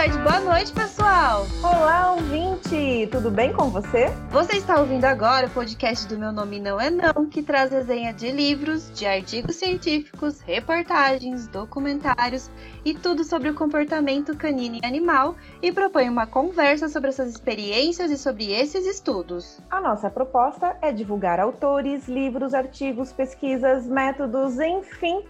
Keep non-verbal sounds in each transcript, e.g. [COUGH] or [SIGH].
tarde, boa noite, pessoal! Olá, ouvinte! Tudo bem com você? Você está ouvindo agora o podcast do Meu Nome Não É Não, que traz resenha de livros, de artigos científicos, reportagens, documentários e tudo sobre o comportamento canino e animal e propõe uma conversa sobre essas experiências e sobre esses estudos. A nossa proposta é divulgar autores, livros, artigos, pesquisas, métodos, enfim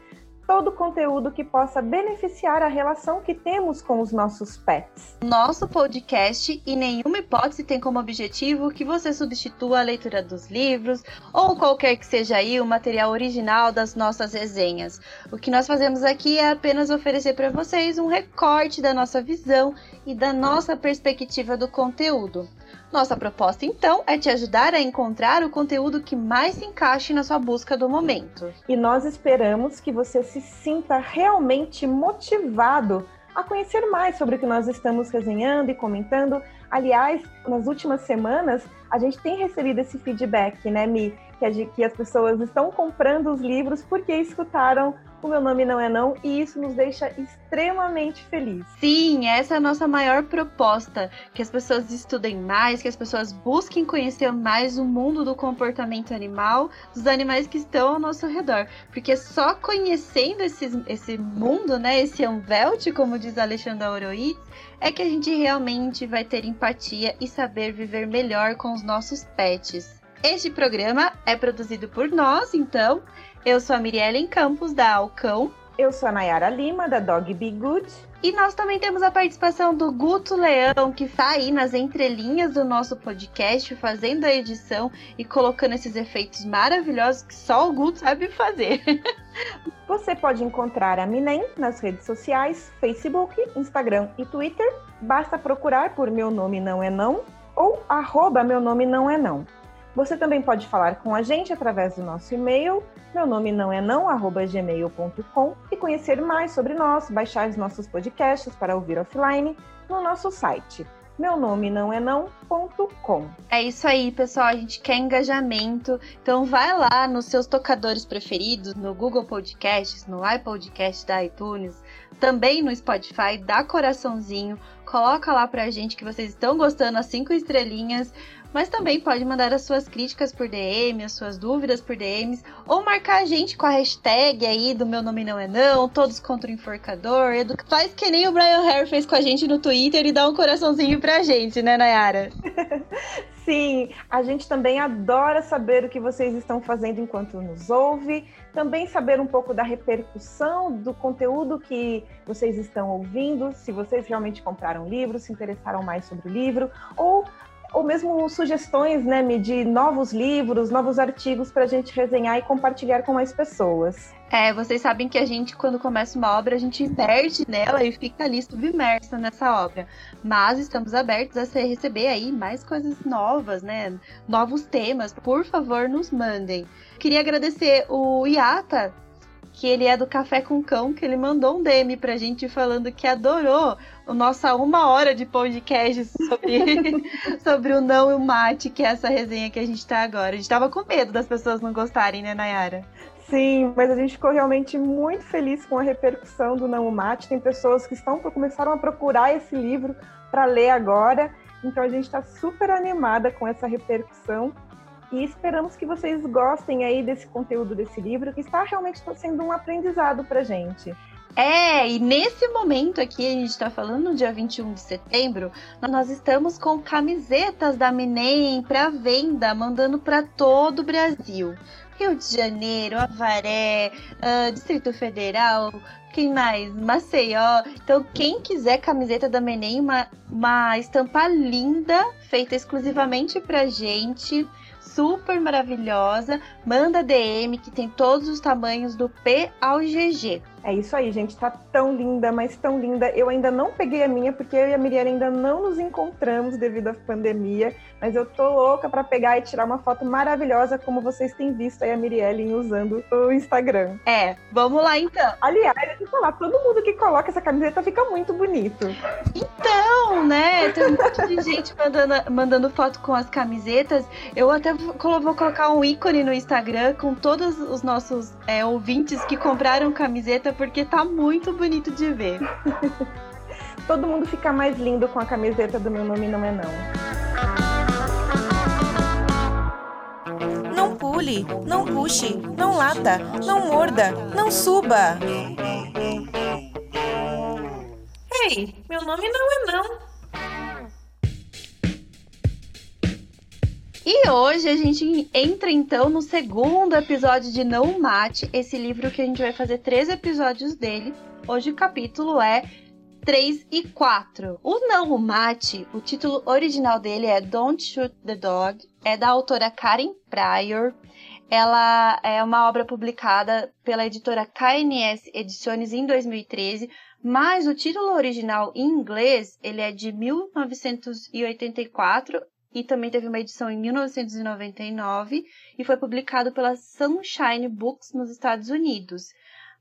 todo conteúdo que possa beneficiar a relação que temos com os nossos pets. Nosso podcast, em nenhuma hipótese, tem como objetivo que você substitua a leitura dos livros ou qualquer que seja aí o material original das nossas resenhas. O que nós fazemos aqui é apenas oferecer para vocês um recorte da nossa visão e da nossa perspectiva do conteúdo. Nossa proposta, então, é te ajudar a encontrar o conteúdo que mais se encaixe na sua busca do momento. E nós esperamos que você se sinta realmente motivado a conhecer mais sobre o que nós estamos resenhando e comentando. Aliás, nas últimas semanas, a gente tem recebido esse feedback, né, Mi? Que, que as pessoas estão comprando os livros porque escutaram o meu nome não é não e isso nos deixa extremamente felizes. Sim, essa é a nossa maior proposta, que as pessoas estudem mais, que as pessoas busquem conhecer mais o mundo do comportamento animal, dos animais que estão ao nosso redor, porque só conhecendo esse, esse mundo, né, esse Anvelt, como diz Alexandre Oroides, é que a gente realmente vai ter empatia e saber viver melhor com os nossos pets. Este programa é produzido por nós, então, eu sou a Miriellen Campos, da Alcão. Eu sou a Nayara Lima, da Dog Be Good. E nós também temos a participação do Guto Leão, que está aí nas entrelinhas do nosso podcast, fazendo a edição e colocando esses efeitos maravilhosos que só o Guto sabe fazer. [LAUGHS] Você pode encontrar a Minem nas redes sociais, Facebook, Instagram e Twitter. Basta procurar por Meu Nome Não É Não ou arroba Meu Nome Não É Não. Você também pode falar com a gente através do nosso e-mail, meu nome não é não, arroba gmail.com, e conhecer mais sobre nós, baixar os nossos podcasts para ouvir offline no nosso site meu nome não é não.com. É isso aí, pessoal. A gente quer engajamento. Então vai lá nos seus tocadores preferidos, no Google Podcasts, no iPodcast da iTunes, também no Spotify, dá coraçãozinho, coloca lá pra gente que vocês estão gostando, as cinco estrelinhas. Mas também pode mandar as suas críticas por DM, as suas dúvidas por DMs, ou marcar a gente com a hashtag aí do meu nome não é não, todos contra o enforcador. Faz que nem o Brian Hare fez com a gente no Twitter e dá um coraçãozinho pra gente, né, Nayara? [LAUGHS] Sim, a gente também adora saber o que vocês estão fazendo enquanto nos ouve, também saber um pouco da repercussão do conteúdo que vocês estão ouvindo, se vocês realmente compraram o livro, se interessaram mais sobre o livro, ou ou mesmo sugestões né, de novos livros, novos artigos para a gente resenhar e compartilhar com mais pessoas. É, vocês sabem que a gente, quando começa uma obra, a gente perde nela e fica ali submersa nessa obra. Mas estamos abertos a receber aí mais coisas novas, né? Novos temas. Por favor, nos mandem. Queria agradecer o Iata que ele é do Café com Cão, que ele mandou um DM pra gente falando que adorou a nossa uma hora de podcast sobre, [LAUGHS] sobre o não e o mate, que é essa resenha que a gente tá agora. A gente tava com medo das pessoas não gostarem, né, Nayara? Sim, mas a gente ficou realmente muito feliz com a repercussão do Não Mate. Tem pessoas que estão começaram a procurar esse livro para ler agora. Então a gente está super animada com essa repercussão e esperamos que vocês gostem aí desse conteúdo desse livro, que está realmente sendo um aprendizado para gente. É, e nesse momento aqui, a gente está falando dia 21 de setembro, nós estamos com camisetas da Minem para venda, mandando para todo o Brasil. Rio de Janeiro, Avaré, uh, Distrito Federal, quem mais? Maceió. Então, quem quiser camiseta da Menem, uma, uma estampa linda, feita exclusivamente pra gente super maravilhosa. Manda DM que tem todos os tamanhos do P ao GG. É isso aí, gente. Tá tão linda, mas tão linda. Eu ainda não peguei a minha porque eu e a Miriam ainda não nos encontramos devido à pandemia. Mas eu tô louca para pegar e tirar uma foto maravilhosa, como vocês têm visto aí a Mirielle usando o Instagram. É, vamos lá então. Aliás, deixa eu falar, todo mundo que coloca essa camiseta fica muito bonito. Então, né? Tem um monte de gente mandando, mandando foto com as camisetas. Eu até vou colocar um ícone no Instagram com todos os nossos é, ouvintes que compraram camiseta porque tá muito bonito de ver. [LAUGHS] todo mundo fica mais lindo com a camiseta do meu nome não é não. Não pule, não puxe, não lata, não morda, não suba. Ei, meu nome não é não. E hoje a gente entra então no segundo episódio de Não Mate, esse livro que a gente vai fazer três episódios dele. Hoje o capítulo é 3 e 4. O Não Mate, o título original dele é Don't Shoot the Dog, é da autora Karen Pryor. Ela é uma obra publicada pela editora KNS Edições em 2013, mas o título original em inglês ele é de 1984 e também teve uma edição em 1999 e foi publicado pela Sunshine Books nos Estados Unidos.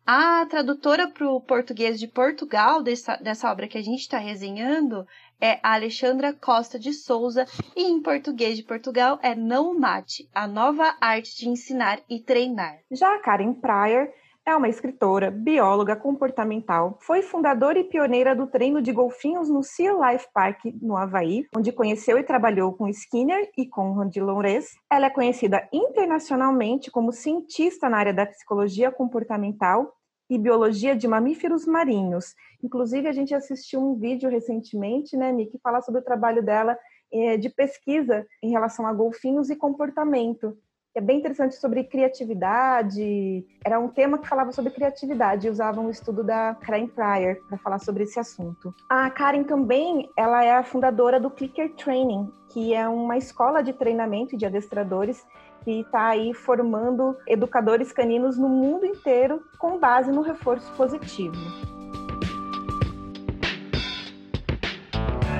A tradutora para o português de Portugal dessa, dessa obra que a gente está resenhando é Alexandra Costa de Souza e em português de Portugal é Não Mate, a nova arte de ensinar e treinar. Já a Karen Pryor é uma escritora, bióloga comportamental, foi fundadora e pioneira do treino de golfinhos no Sea Life Park, no Havaí, onde conheceu e trabalhou com Skinner e com Randy Loures. Ela é conhecida internacionalmente como cientista na área da psicologia comportamental e biologia de mamíferos marinhos. Inclusive, a gente assistiu um vídeo recentemente, né, Mi, que fala sobre o trabalho dela eh, de pesquisa em relação a golfinhos e comportamento é bem interessante sobre criatividade. Era um tema que falava sobre criatividade e usava um estudo da Karen Pryor para falar sobre esse assunto. A Karen também, ela é a fundadora do Clicker Training, que é uma escola de treinamento de adestradores que está aí formando educadores caninos no mundo inteiro com base no reforço positivo.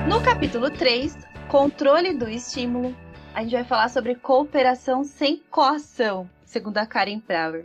No capítulo 3, controle do estímulo, a gente vai falar sobre cooperação sem coação, segundo a Karen Prauer.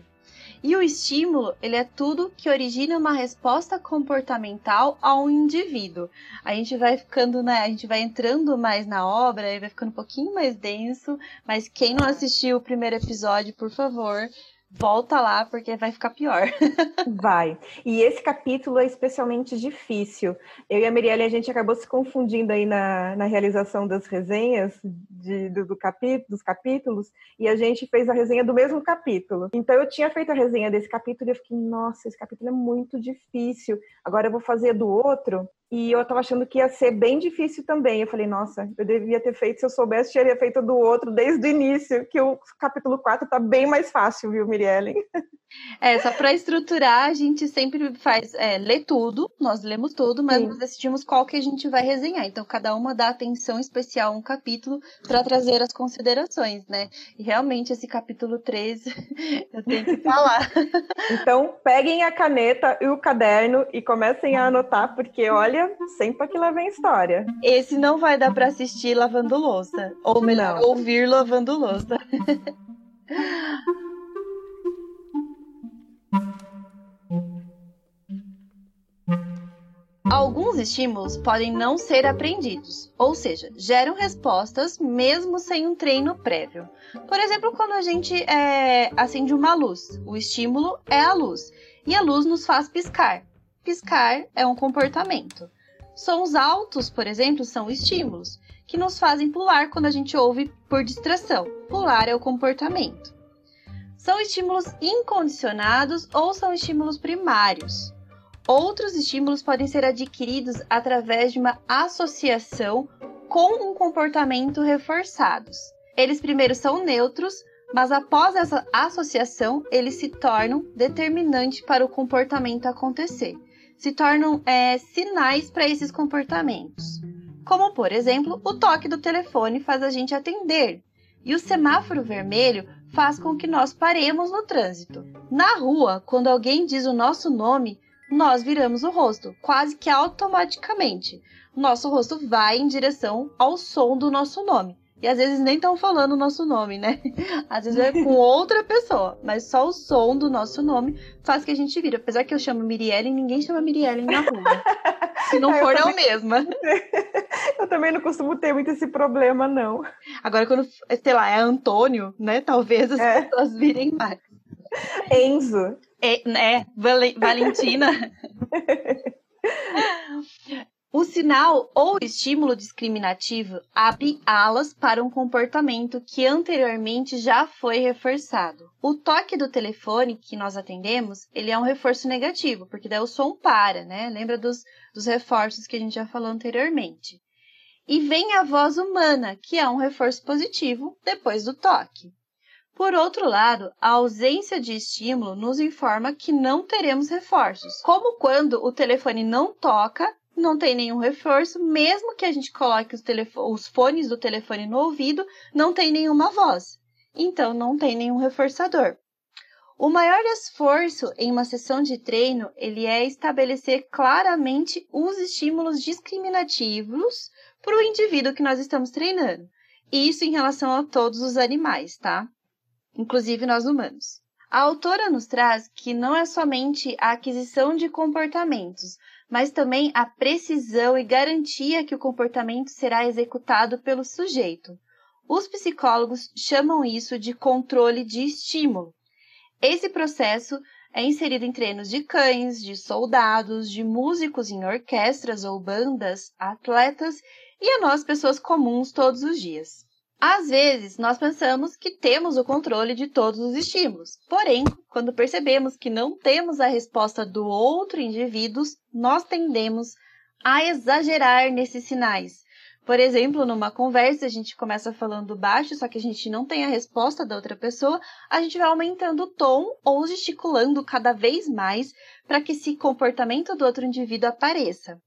E o estímulo, ele é tudo que origina uma resposta comportamental a um indivíduo. A gente vai ficando, né, a gente vai entrando mais na obra, e vai ficando um pouquinho mais denso, mas quem não assistiu o primeiro episódio, por favor, volta lá porque vai ficar pior. [LAUGHS] vai. E esse capítulo é especialmente difícil. Eu e a Mirielle, a gente acabou se confundindo aí na, na realização das resenhas de, do, do capítulo, dos capítulos e a gente fez a resenha do mesmo capítulo. Então eu tinha feito a resenha desse capítulo e eu fiquei, nossa, esse capítulo é muito difícil. Agora eu vou fazer do outro. E eu tava achando que ia ser bem difícil também. Eu falei, nossa, eu devia ter feito, se eu soubesse, teria feito do outro desde o início, que o capítulo 4 tá bem mais fácil, viu, Mirielle? É, só para estruturar, a gente sempre faz, é, lê tudo, nós lemos tudo, mas Sim. nós decidimos qual que a gente vai resenhar. Então, cada uma dá atenção especial a um capítulo para trazer as considerações, né? E realmente, esse capítulo 13, [LAUGHS] eu tenho que falar. Então, peguem a caneta e o caderno e comecem a anotar, porque olha, sempre que lá vem história. Esse não vai dar para assistir lavando louça, ou melhor, não. ouvir lavando louça. [LAUGHS] Alguns estímulos podem não ser aprendidos, ou seja, geram respostas mesmo sem um treino prévio. Por exemplo, quando a gente é, acende uma luz, o estímulo é a luz e a luz nos faz piscar. Piscar é um comportamento. Sons altos, por exemplo, são estímulos que nos fazem pular quando a gente ouve por distração. Pular é o comportamento. São estímulos incondicionados ou são estímulos primários. Outros estímulos podem ser adquiridos através de uma associação com um comportamento reforçados. Eles primeiro são neutros, mas após essa associação, eles se tornam determinantes para o comportamento acontecer. Se tornam é, sinais para esses comportamentos. Como, por exemplo, o toque do telefone faz a gente atender, e o semáforo vermelho faz com que nós paremos no trânsito. Na rua, quando alguém diz o nosso nome, nós viramos o rosto, quase que automaticamente. Nosso rosto vai em direção ao som do nosso nome. E às vezes nem estão falando o nosso nome, né? [LAUGHS] Às vezes é com outra pessoa, mas só o som do nosso nome faz que a gente vira. Apesar que eu chamo Mirielle, ninguém chama Mirielle na rua. [LAUGHS] Se não for, eu, é mesma. [LAUGHS] Eu também não costumo ter muito esse problema, não. Agora, quando, sei lá, é Antônio, né? Talvez as é. pessoas virem mais. Enzo. É, é Valentina. Sinal ou estímulo discriminativo abre alas para um comportamento que anteriormente já foi reforçado. O toque do telefone que nós atendemos, ele é um reforço negativo, porque daí o som para, né? Lembra dos, dos reforços que a gente já falou anteriormente. E vem a voz humana, que é um reforço positivo depois do toque. Por outro lado, a ausência de estímulo nos informa que não teremos reforços, como quando o telefone não toca não tem nenhum reforço, mesmo que a gente coloque os, os, fones do telefone no ouvido, não tem nenhuma voz. Então, não tem nenhum reforçador. O maior esforço em uma sessão de treino, ele é estabelecer claramente os estímulos discriminativos para o indivíduo que nós estamos treinando. Isso em relação a todos os animais, tá? Inclusive nós humanos. A autora nos traz que não é somente a aquisição de comportamentos, mas também a precisão e garantia que o comportamento será executado pelo sujeito. Os psicólogos chamam isso de controle de estímulo. Esse processo é inserido em treinos de cães, de soldados, de músicos em orquestras ou bandas, atletas e a nós, pessoas comuns, todos os dias. Às vezes, nós pensamos que temos o controle de todos os estímulos. Porém, quando percebemos que não temos a resposta do outro indivíduo, nós tendemos a exagerar nesses sinais. Por exemplo, numa conversa, a gente começa falando baixo, só que a gente não tem a resposta da outra pessoa, a gente vai aumentando o tom ou gesticulando cada vez mais para que esse comportamento do outro indivíduo apareça.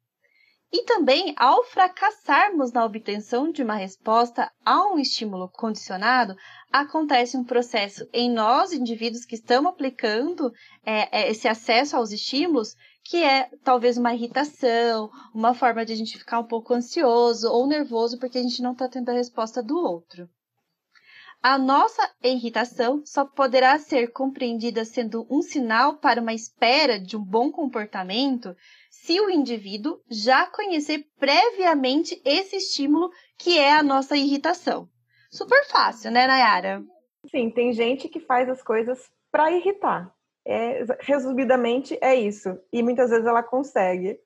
E também, ao fracassarmos na obtenção de uma resposta a um estímulo condicionado, acontece um processo em nós, indivíduos que estamos aplicando é, é, esse acesso aos estímulos, que é talvez uma irritação, uma forma de a gente ficar um pouco ansioso ou nervoso porque a gente não está tendo a resposta do outro. A nossa irritação só poderá ser compreendida sendo um sinal para uma espera de um bom comportamento se o indivíduo já conhecer previamente esse estímulo que é a nossa irritação. Super fácil, né, Nayara? Sim, tem gente que faz as coisas para irritar. É, resumidamente, é isso. E muitas vezes ela consegue.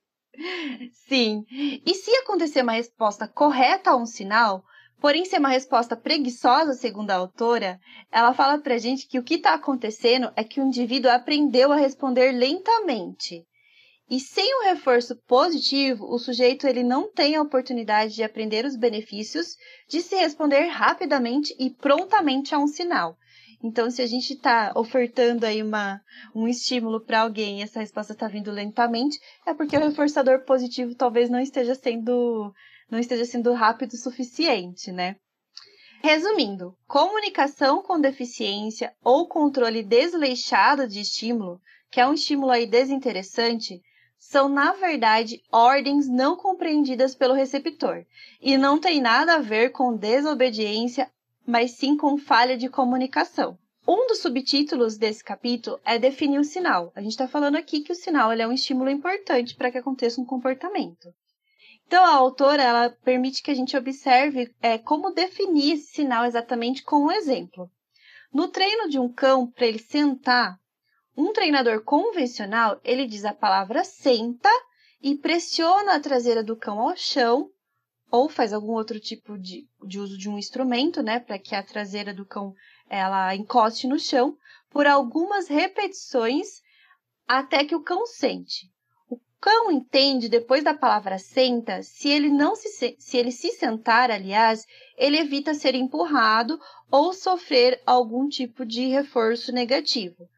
Sim. E se acontecer uma resposta correta a um sinal, Porém, ser uma resposta preguiçosa, segundo a autora, ela fala pra gente que o que está acontecendo é que o indivíduo aprendeu a responder lentamente. E sem um reforço positivo, o sujeito ele não tem a oportunidade de aprender os benefícios de se responder rapidamente e prontamente a um sinal. Então, se a gente está ofertando aí uma, um estímulo para alguém e essa resposta está vindo lentamente, é porque o reforçador positivo talvez não esteja sendo não esteja sendo rápido o suficiente, né? Resumindo, comunicação com deficiência ou controle desleixado de estímulo, que é um estímulo aí desinteressante, são na verdade ordens não compreendidas pelo receptor e não tem nada a ver com desobediência, mas sim com falha de comunicação. Um dos subtítulos desse capítulo é definir o sinal. A gente está falando aqui que o sinal é um estímulo importante para que aconteça um comportamento. Então, a autora ela permite que a gente observe é, como definir esse sinal exatamente com um exemplo. No treino de um cão, para ele sentar, um treinador convencional, ele diz a palavra senta e pressiona a traseira do cão ao chão ou faz algum outro tipo de, de uso de um instrumento, né, para que a traseira do cão ela encoste no chão por algumas repetições até que o cão sente cão entende depois da palavra senta, se ele não se, se ele se sentar, aliás, ele evita ser empurrado ou sofrer algum tipo de reforço negativo.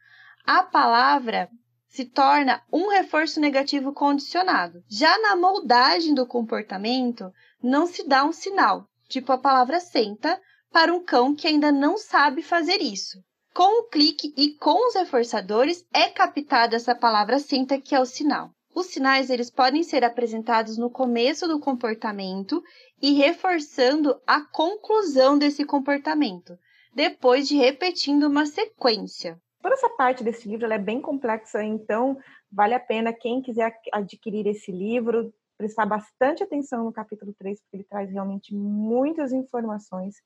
A palavra se torna um reforço negativo condicionado. Já na moldagem do comportamento, não se dá um sinal, tipo a palavra senta, para um cão que ainda não sabe fazer isso. Com o clique e com os reforçadores é captada essa palavra senta que é o sinal. Os sinais eles podem ser apresentados no começo do comportamento e reforçando a conclusão desse comportamento, depois de repetindo uma sequência. Toda essa parte desse livro é bem complexa, então vale a pena quem quiser adquirir esse livro prestar bastante atenção no capítulo 3, porque ele traz realmente muitas informações.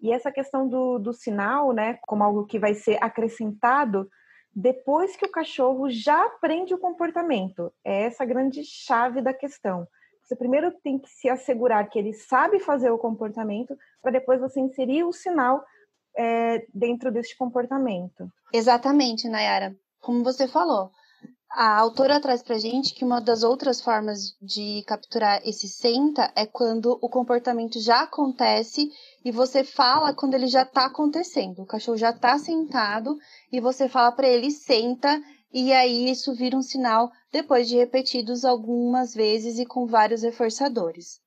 E essa questão do, do sinal, né, como algo que vai ser acrescentado depois que o cachorro já aprende o comportamento. É essa grande chave da questão. Você primeiro tem que se assegurar que ele sabe fazer o comportamento, para depois você inserir o sinal é, dentro deste comportamento. Exatamente, Nayara. Como você falou, a autora traz pra gente que uma das outras formas de capturar esse senta é quando o comportamento já acontece e você fala quando ele já tá acontecendo. O cachorro já tá sentado e você fala para ele senta e aí isso vira um sinal depois de repetidos algumas vezes e com vários reforçadores.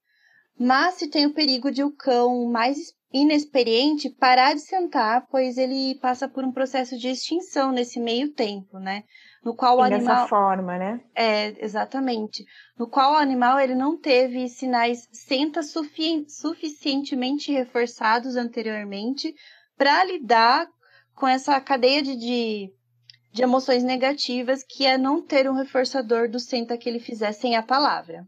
Mas se tem o perigo de o cão mais inexperiente parar de sentar, pois ele passa por um processo de extinção nesse meio tempo, né? No qual o animal dessa forma, né? É, exatamente. No qual o animal ele não teve sinais senta sufi suficientemente reforçados anteriormente para lidar com essa cadeia de, de de emoções negativas, que é não ter um reforçador do senta que ele fizer sem a palavra.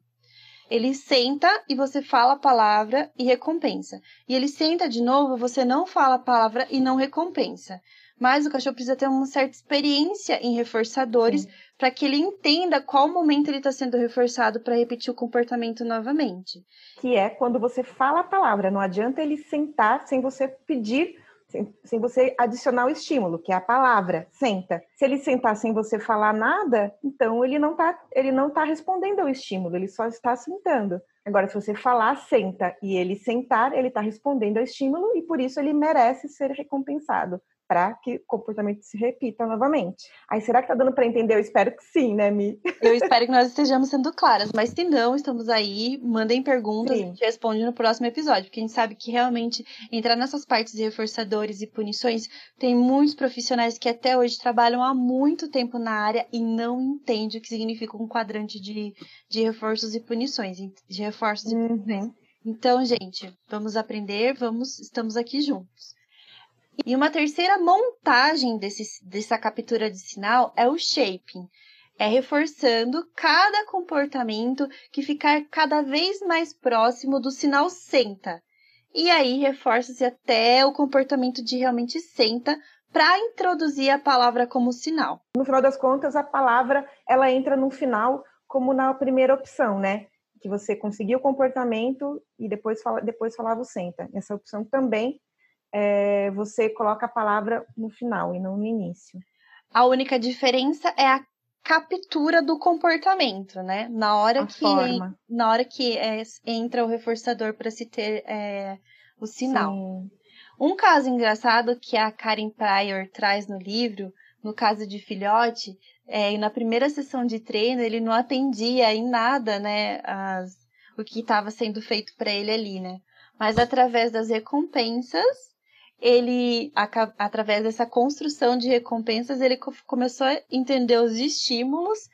Ele senta e você fala a palavra e recompensa. E ele senta de novo, você não fala a palavra e não recompensa. Mas o cachorro precisa ter uma certa experiência em reforçadores para que ele entenda qual momento ele está sendo reforçado para repetir o comportamento novamente. Que é quando você fala a palavra. Não adianta ele sentar sem você pedir sem, sem você adicionar o estímulo, que é a palavra, senta. Se ele sentar sem você falar nada, então ele não está ele não tá respondendo ao estímulo, ele só está sentando. Agora, se você falar senta e ele sentar, ele está respondendo ao estímulo e por isso ele merece ser recompensado para que o comportamento se repita novamente. Aí, será que tá dando para entender? Eu espero que sim, né, Mi? [LAUGHS] Eu espero que nós estejamos sendo claras, mas se não, estamos aí, mandem perguntas, sim. a gente responde no próximo episódio, porque a gente sabe que realmente entrar nessas partes de reforçadores e punições, tem muitos profissionais que até hoje trabalham há muito tempo na área e não entendem o que significa um quadrante de, de reforços e punições, de reforços uhum. e punições. Então, gente, vamos aprender, vamos, estamos aqui juntos. E uma terceira montagem desse, dessa captura de sinal é o shaping. É reforçando cada comportamento que ficar cada vez mais próximo do sinal senta. E aí reforça-se até o comportamento de realmente senta para introduzir a palavra como sinal. No final das contas, a palavra ela entra no final como na primeira opção, né? Que você conseguiu o comportamento e depois, fala, depois falava o senta. Essa opção também é, você coloca a palavra no final e não no início. A única diferença é a captura do comportamento, né? Na hora a que forma. na hora que é, entra o reforçador para se ter é, o sinal. Sim. Um caso engraçado que a Karen Pryor traz no livro, no caso de filhote, é, na primeira sessão de treino ele não atendia em nada, né? As, o que estava sendo feito para ele ali, né? Mas através das recompensas ele, através dessa construção de recompensas, ele começou a entender os estímulos.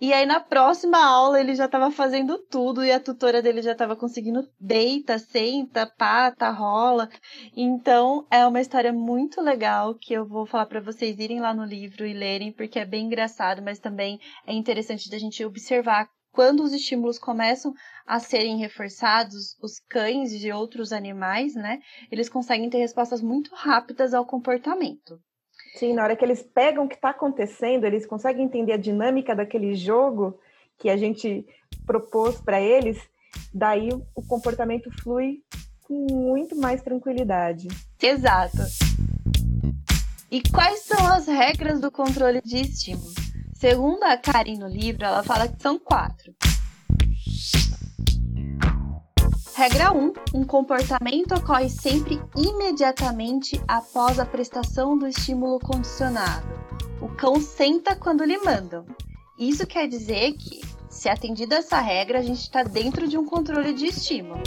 E aí, na próxima aula, ele já estava fazendo tudo e a tutora dele já estava conseguindo deita, senta, pata, rola. Então, é uma história muito legal que eu vou falar para vocês irem lá no livro e lerem, porque é bem engraçado, mas também é interessante da gente observar quando os estímulos começam a serem reforçados, os cães e outros animais, né, eles conseguem ter respostas muito rápidas ao comportamento. Sim, na hora que eles pegam o que está acontecendo, eles conseguem entender a dinâmica daquele jogo que a gente propôs para eles, daí o comportamento flui com muito mais tranquilidade. Exato. E quais são as regras do controle de estímulos? Segundo a Karen no livro, ela fala que são quatro. Regra 1. Um comportamento ocorre sempre imediatamente após a prestação do estímulo condicionado. O cão senta quando lhe mandam. Isso quer dizer que, se atendida essa regra, a gente está dentro de um controle de estímulo.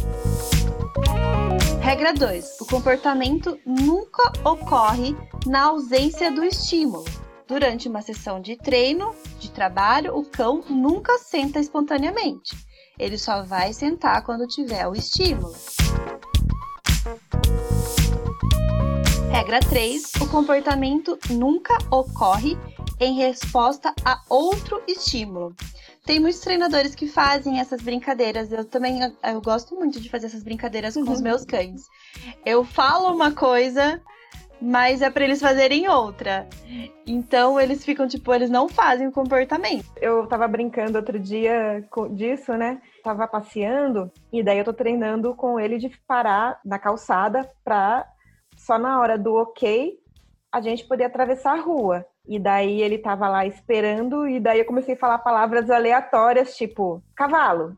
Regra 2. O comportamento nunca ocorre na ausência do estímulo. Durante uma sessão de treino, de trabalho, o cão nunca senta espontaneamente. Ele só vai sentar quando tiver o estímulo. Regra 3: o comportamento nunca ocorre em resposta a outro estímulo. Tem muitos treinadores que fazem essas brincadeiras. Eu também eu gosto muito de fazer essas brincadeiras com os uhum. meus cães. Eu falo uma coisa, mas é para eles fazerem outra. Então eles ficam tipo, eles não fazem o comportamento. Eu tava brincando outro dia disso, né? Tava passeando e daí eu tô treinando com ele de parar na calçada pra só na hora do ok a gente poder atravessar a rua. E daí ele tava lá esperando, e daí eu comecei a falar palavras aleatórias, tipo cavalo,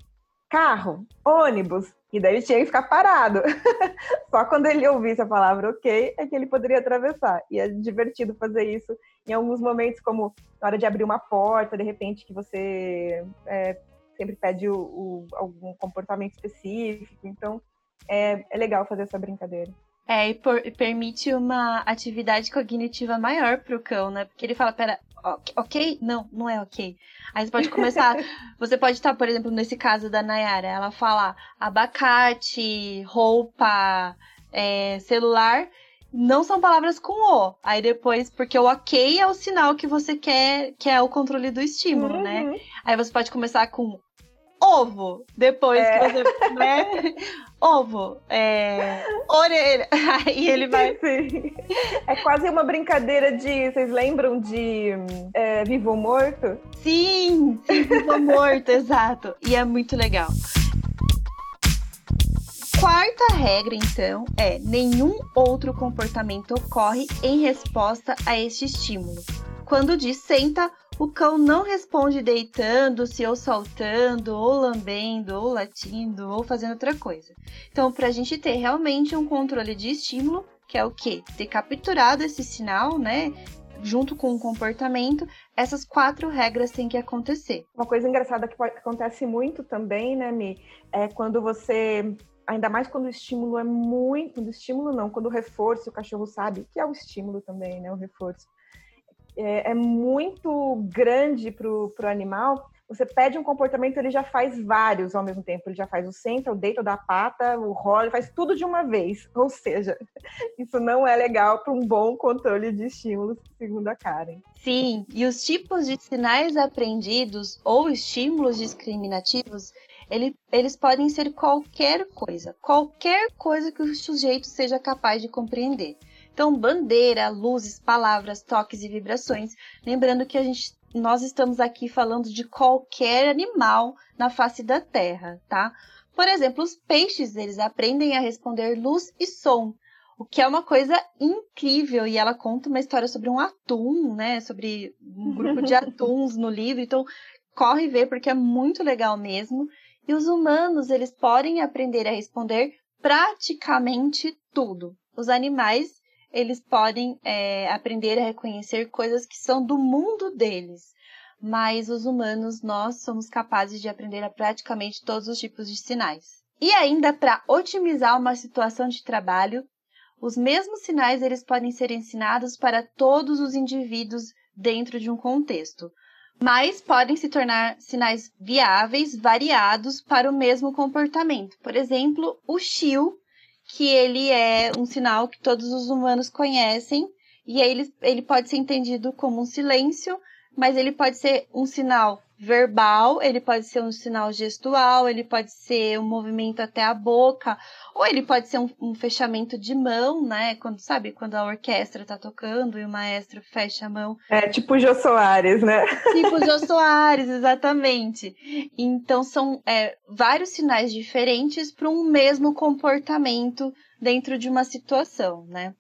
carro, ônibus. E daí ele tinha que ficar parado. [LAUGHS] Só quando ele ouvisse a palavra ok é que ele poderia atravessar. E é divertido fazer isso em alguns momentos, como na hora de abrir uma porta, de repente, que você é, sempre pede o, o, algum comportamento específico. Então, é, é legal fazer essa brincadeira. É, e, por, e permite uma atividade cognitiva maior pro cão, né? Porque ele fala, pera, ok? Não, não é ok. Aí você pode começar. [LAUGHS] você pode estar, por exemplo, nesse caso da Nayara, ela fala abacate, roupa, é, celular. Não são palavras com O. Aí depois, porque o ok é o sinal que você quer, que é o controle do estímulo, né? uhum. né? Aí você pode começar com ovo. Depois é. que você. Né? [LAUGHS] ovo. É, orelha. [LAUGHS] Aí ele vai. Sim. É quase uma brincadeira de. Vocês lembram de é, Vivo ou Morto? Sim, sim, Vivo Morto, [LAUGHS] exato. E é muito legal. Quarta regra, então, é: nenhum outro comportamento ocorre em resposta a este estímulo. Quando diz senta, o cão não responde deitando-se ou saltando, ou lambendo, ou latindo, ou fazendo outra coisa. Então, para a gente ter realmente um controle de estímulo, que é o quê? Ter capturado esse sinal, né? Junto com o comportamento, essas quatro regras têm que acontecer. Uma coisa engraçada que acontece muito também, né, Mi, é quando você ainda mais quando o estímulo é muito, quando o estímulo não, quando o reforço, o cachorro sabe que é o estímulo também, né, o reforço é, é muito grande para o animal, você pede um comportamento, ele já faz vários ao mesmo tempo. Ele já faz o centro, o deito da pata, o rolo, ele faz tudo de uma vez. [LAUGHS] Ou seja, isso não é legal para um bom controle de estímulos, segundo a Karen. Sim, e os tipos de sinais aprendidos ou estímulos discriminativos, ele, eles podem ser qualquer coisa, qualquer coisa que o sujeito seja capaz de compreender. Então, bandeira, luzes, palavras, toques e vibrações. Lembrando que a gente, nós estamos aqui falando de qualquer animal na face da Terra, tá? Por exemplo, os peixes, eles aprendem a responder luz e som, o que é uma coisa incrível. E ela conta uma história sobre um atum, né? Sobre um grupo de [LAUGHS] atuns no livro. Então, corre ver porque é muito legal mesmo. E os humanos, eles podem aprender a responder praticamente tudo. Os animais, eles podem é, aprender a reconhecer coisas que são do mundo deles. Mas os humanos, nós somos capazes de aprender a praticamente todos os tipos de sinais. E ainda para otimizar uma situação de trabalho, os mesmos sinais eles podem ser ensinados para todos os indivíduos dentro de um contexto, mas podem se tornar sinais viáveis, variados para o mesmo comportamento. Por exemplo, o chill que ele é um sinal que todos os humanos conhecem, e aí ele, ele pode ser entendido como um silêncio, mas ele pode ser um sinal verbal, ele pode ser um sinal gestual, ele pode ser um movimento até a boca, ou ele pode ser um, um fechamento de mão, né? Quando sabe quando a orquestra tá tocando e o maestro fecha a mão. É tipo o Jô Soares, né? Tipo o Jô [LAUGHS] Soares, exatamente. Então são é, vários sinais diferentes para um mesmo comportamento dentro de uma situação, né?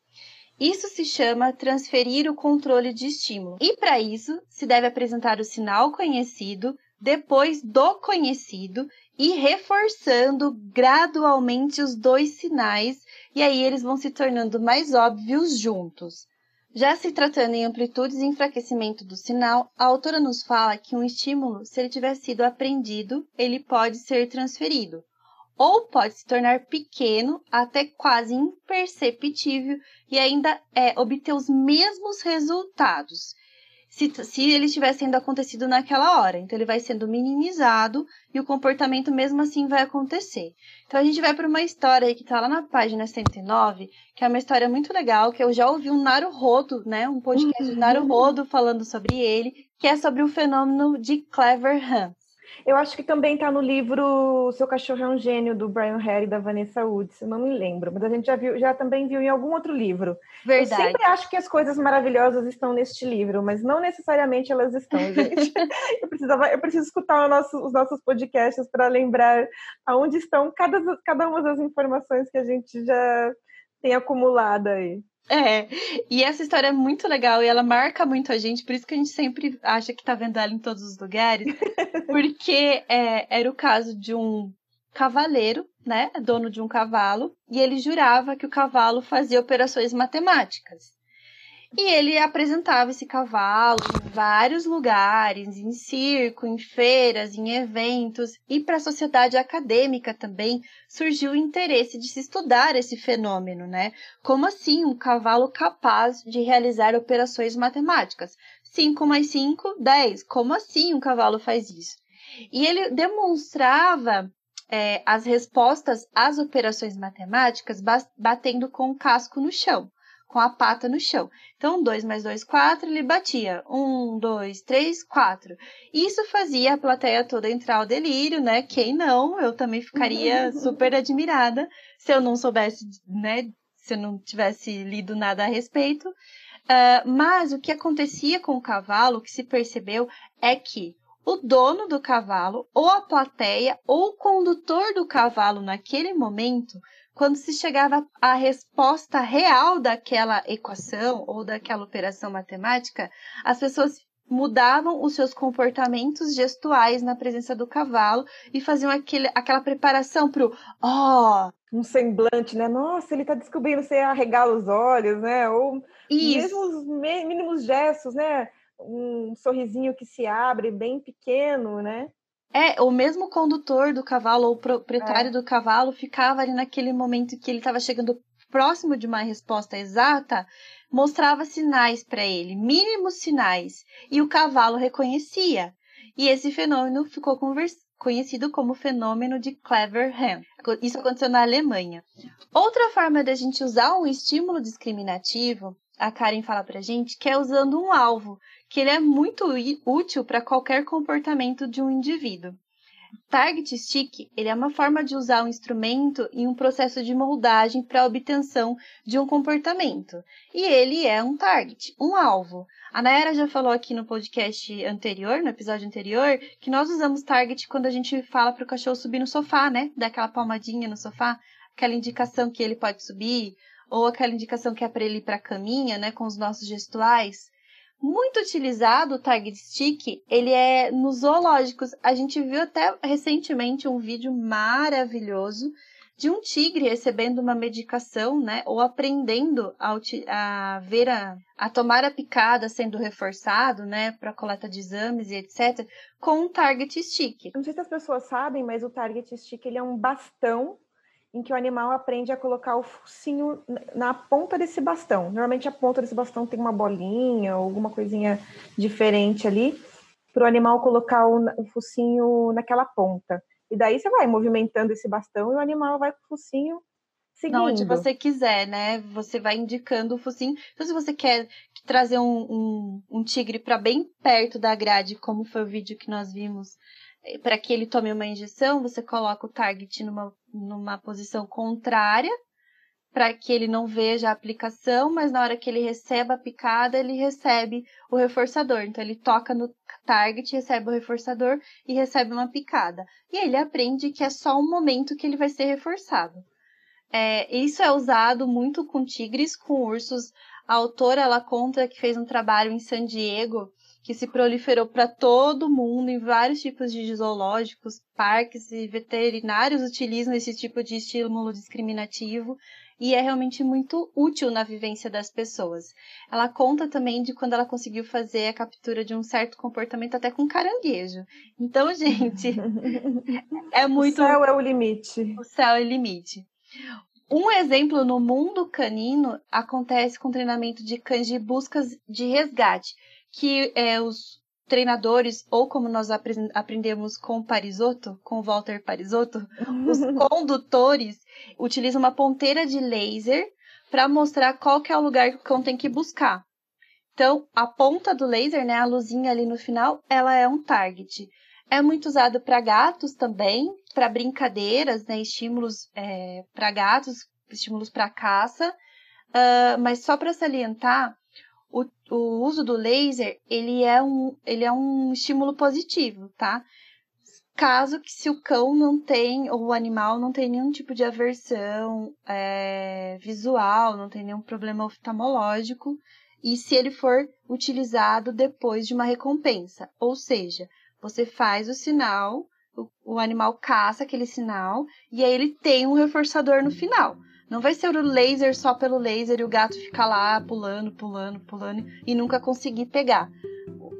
Isso se chama transferir o controle de estímulo. E para isso, se deve apresentar o sinal conhecido, depois do conhecido e reforçando gradualmente os dois sinais, e aí eles vão se tornando mais óbvios juntos. Já se tratando em amplitudes e enfraquecimento do sinal, a autora nos fala que um estímulo, se ele tiver sido aprendido, ele pode ser transferido ou pode se tornar pequeno até quase imperceptível e ainda é, obter os mesmos resultados se, se ele estiver sendo acontecido naquela hora. Então ele vai sendo minimizado e o comportamento mesmo assim vai acontecer. Então a gente vai para uma história aí que está lá na página 109, que é uma história muito legal, que eu já ouvi um Naruhodo, né, um podcast uhum. de Naruhodo falando sobre ele, que é sobre o fenômeno de Clever Hans. Eu acho que também está no livro Seu Cachorro é um Gênio, do Brian Harry e da Vanessa Woods, eu não me lembro, mas a gente já viu, já também viu em algum outro livro. Verdade. Eu sempre acho que as coisas maravilhosas estão neste livro, mas não necessariamente elas estão, [LAUGHS] gente. eu, precisava, eu preciso escutar nosso, os nossos podcasts para lembrar aonde estão cada, cada uma das informações que a gente já tem acumulado aí. É, e essa história é muito legal e ela marca muito a gente, por isso que a gente sempre acha que tá vendo ela em todos os lugares, [LAUGHS] porque é, era o caso de um cavaleiro, né, dono de um cavalo, e ele jurava que o cavalo fazia operações matemáticas. E ele apresentava esse cavalo em vários lugares, em circo, em feiras, em eventos, e para a sociedade acadêmica também surgiu o interesse de se estudar esse fenômeno, né? Como assim um cavalo capaz de realizar operações matemáticas? 5 mais 5, 10. Como assim um cavalo faz isso? E ele demonstrava é, as respostas às operações matemáticas batendo com o casco no chão com a pata no chão. Então, 2 mais 2, 4, ele batia. 1, 2, 3, 4. Isso fazia a plateia toda entrar ao delírio, né? Quem não? Eu também ficaria [LAUGHS] super admirada se eu não soubesse, né? Se eu não tivesse lido nada a respeito. Uh, mas o que acontecia com o cavalo, o que se percebeu, é que o dono do cavalo, ou a plateia, ou o condutor do cavalo naquele momento quando se chegava à resposta real daquela equação ou daquela operação matemática, as pessoas mudavam os seus comportamentos gestuais na presença do cavalo e faziam aquele, aquela preparação para o ó. Oh! Um semblante, né? Nossa, ele está descobrindo, você arregala os olhos, né? Ou Isso. mesmo os mínimos gestos, né? Um sorrisinho que se abre bem pequeno, né? É, o mesmo condutor do cavalo ou o proprietário é. do cavalo ficava ali naquele momento que ele estava chegando próximo de uma resposta exata, mostrava sinais para ele, mínimos sinais, e o cavalo reconhecia. E esse fenômeno ficou conhecido como fenômeno de Clever Hand. Isso aconteceu na Alemanha. Outra forma da gente usar um estímulo discriminativo, a Karen fala pra gente, que é usando um alvo, que ele é muito útil para qualquer comportamento de um indivíduo. Target stick ele é uma forma de usar um instrumento em um processo de moldagem para obtenção de um comportamento. E ele é um target, um alvo. A Naira já falou aqui no podcast anterior, no episódio anterior, que nós usamos target quando a gente fala para o cachorro subir no sofá, né? Daquela palmadinha no sofá, aquela indicação que ele pode subir, ou aquela indicação que é para ele ir para a caminha, né? Com os nossos gestuais muito utilizado o target stick, ele é nos zoológicos. A gente viu até recentemente um vídeo maravilhoso de um tigre recebendo uma medicação, né, ou aprendendo a, a ver a, a tomar a picada sendo reforçado, né, para coleta de exames e etc, com um target stick. Não sei se as pessoas sabem, mas o target stick ele é um bastão em que o animal aprende a colocar o focinho na ponta desse bastão. Normalmente a ponta desse bastão tem uma bolinha ou alguma coisinha diferente ali, para o animal colocar o, o focinho naquela ponta. E daí você vai movimentando esse bastão e o animal vai com o focinho seguindo. Onde você quiser, né? Você vai indicando o focinho. Então, se você quer trazer um, um, um tigre para bem perto da grade, como foi o vídeo que nós vimos para que ele tome uma injeção, você coloca o target numa, numa posição contrária, para que ele não veja a aplicação, mas na hora que ele recebe a picada, ele recebe o reforçador. Então, ele toca no target, recebe o reforçador e recebe uma picada. E aí ele aprende que é só um momento que ele vai ser reforçado. É, isso é usado muito com tigres, com ursos. A autora ela conta que fez um trabalho em San Diego que se proliferou para todo mundo em vários tipos de zoológicos, parques e veterinários utilizam esse tipo de estímulo discriminativo e é realmente muito útil na vivência das pessoas. Ela conta também de quando ela conseguiu fazer a captura de um certo comportamento até com caranguejo. Então, [LAUGHS] gente, é muito. O céu é o limite. O céu é o limite. Um exemplo no mundo canino acontece com treinamento de cães de buscas de resgate, que é, os treinadores, ou como nós aprendemos com Parisotto, com Walter Parisotto, [LAUGHS] os condutores utilizam uma ponteira de laser para mostrar qual que é o lugar que o cão tem que buscar. Então, a ponta do laser, né, a luzinha ali no final, ela é um target. É muito usado para gatos também, para brincadeiras, né? Estímulos é, para gatos, estímulos para caça. Uh, mas só para salientar, o, o, uso do laser ele é, um, ele é um estímulo positivo, tá? Caso que se o cão não tem, ou o animal não tem nenhum tipo de aversão é, visual, não tem nenhum problema oftalmológico, e se ele for utilizado depois de uma recompensa. Ou seja, você faz o sinal, o, o animal caça aquele sinal, e aí ele tem um reforçador no final. Não vai ser o laser só pelo laser e o gato ficar lá pulando, pulando, pulando e nunca conseguir pegar.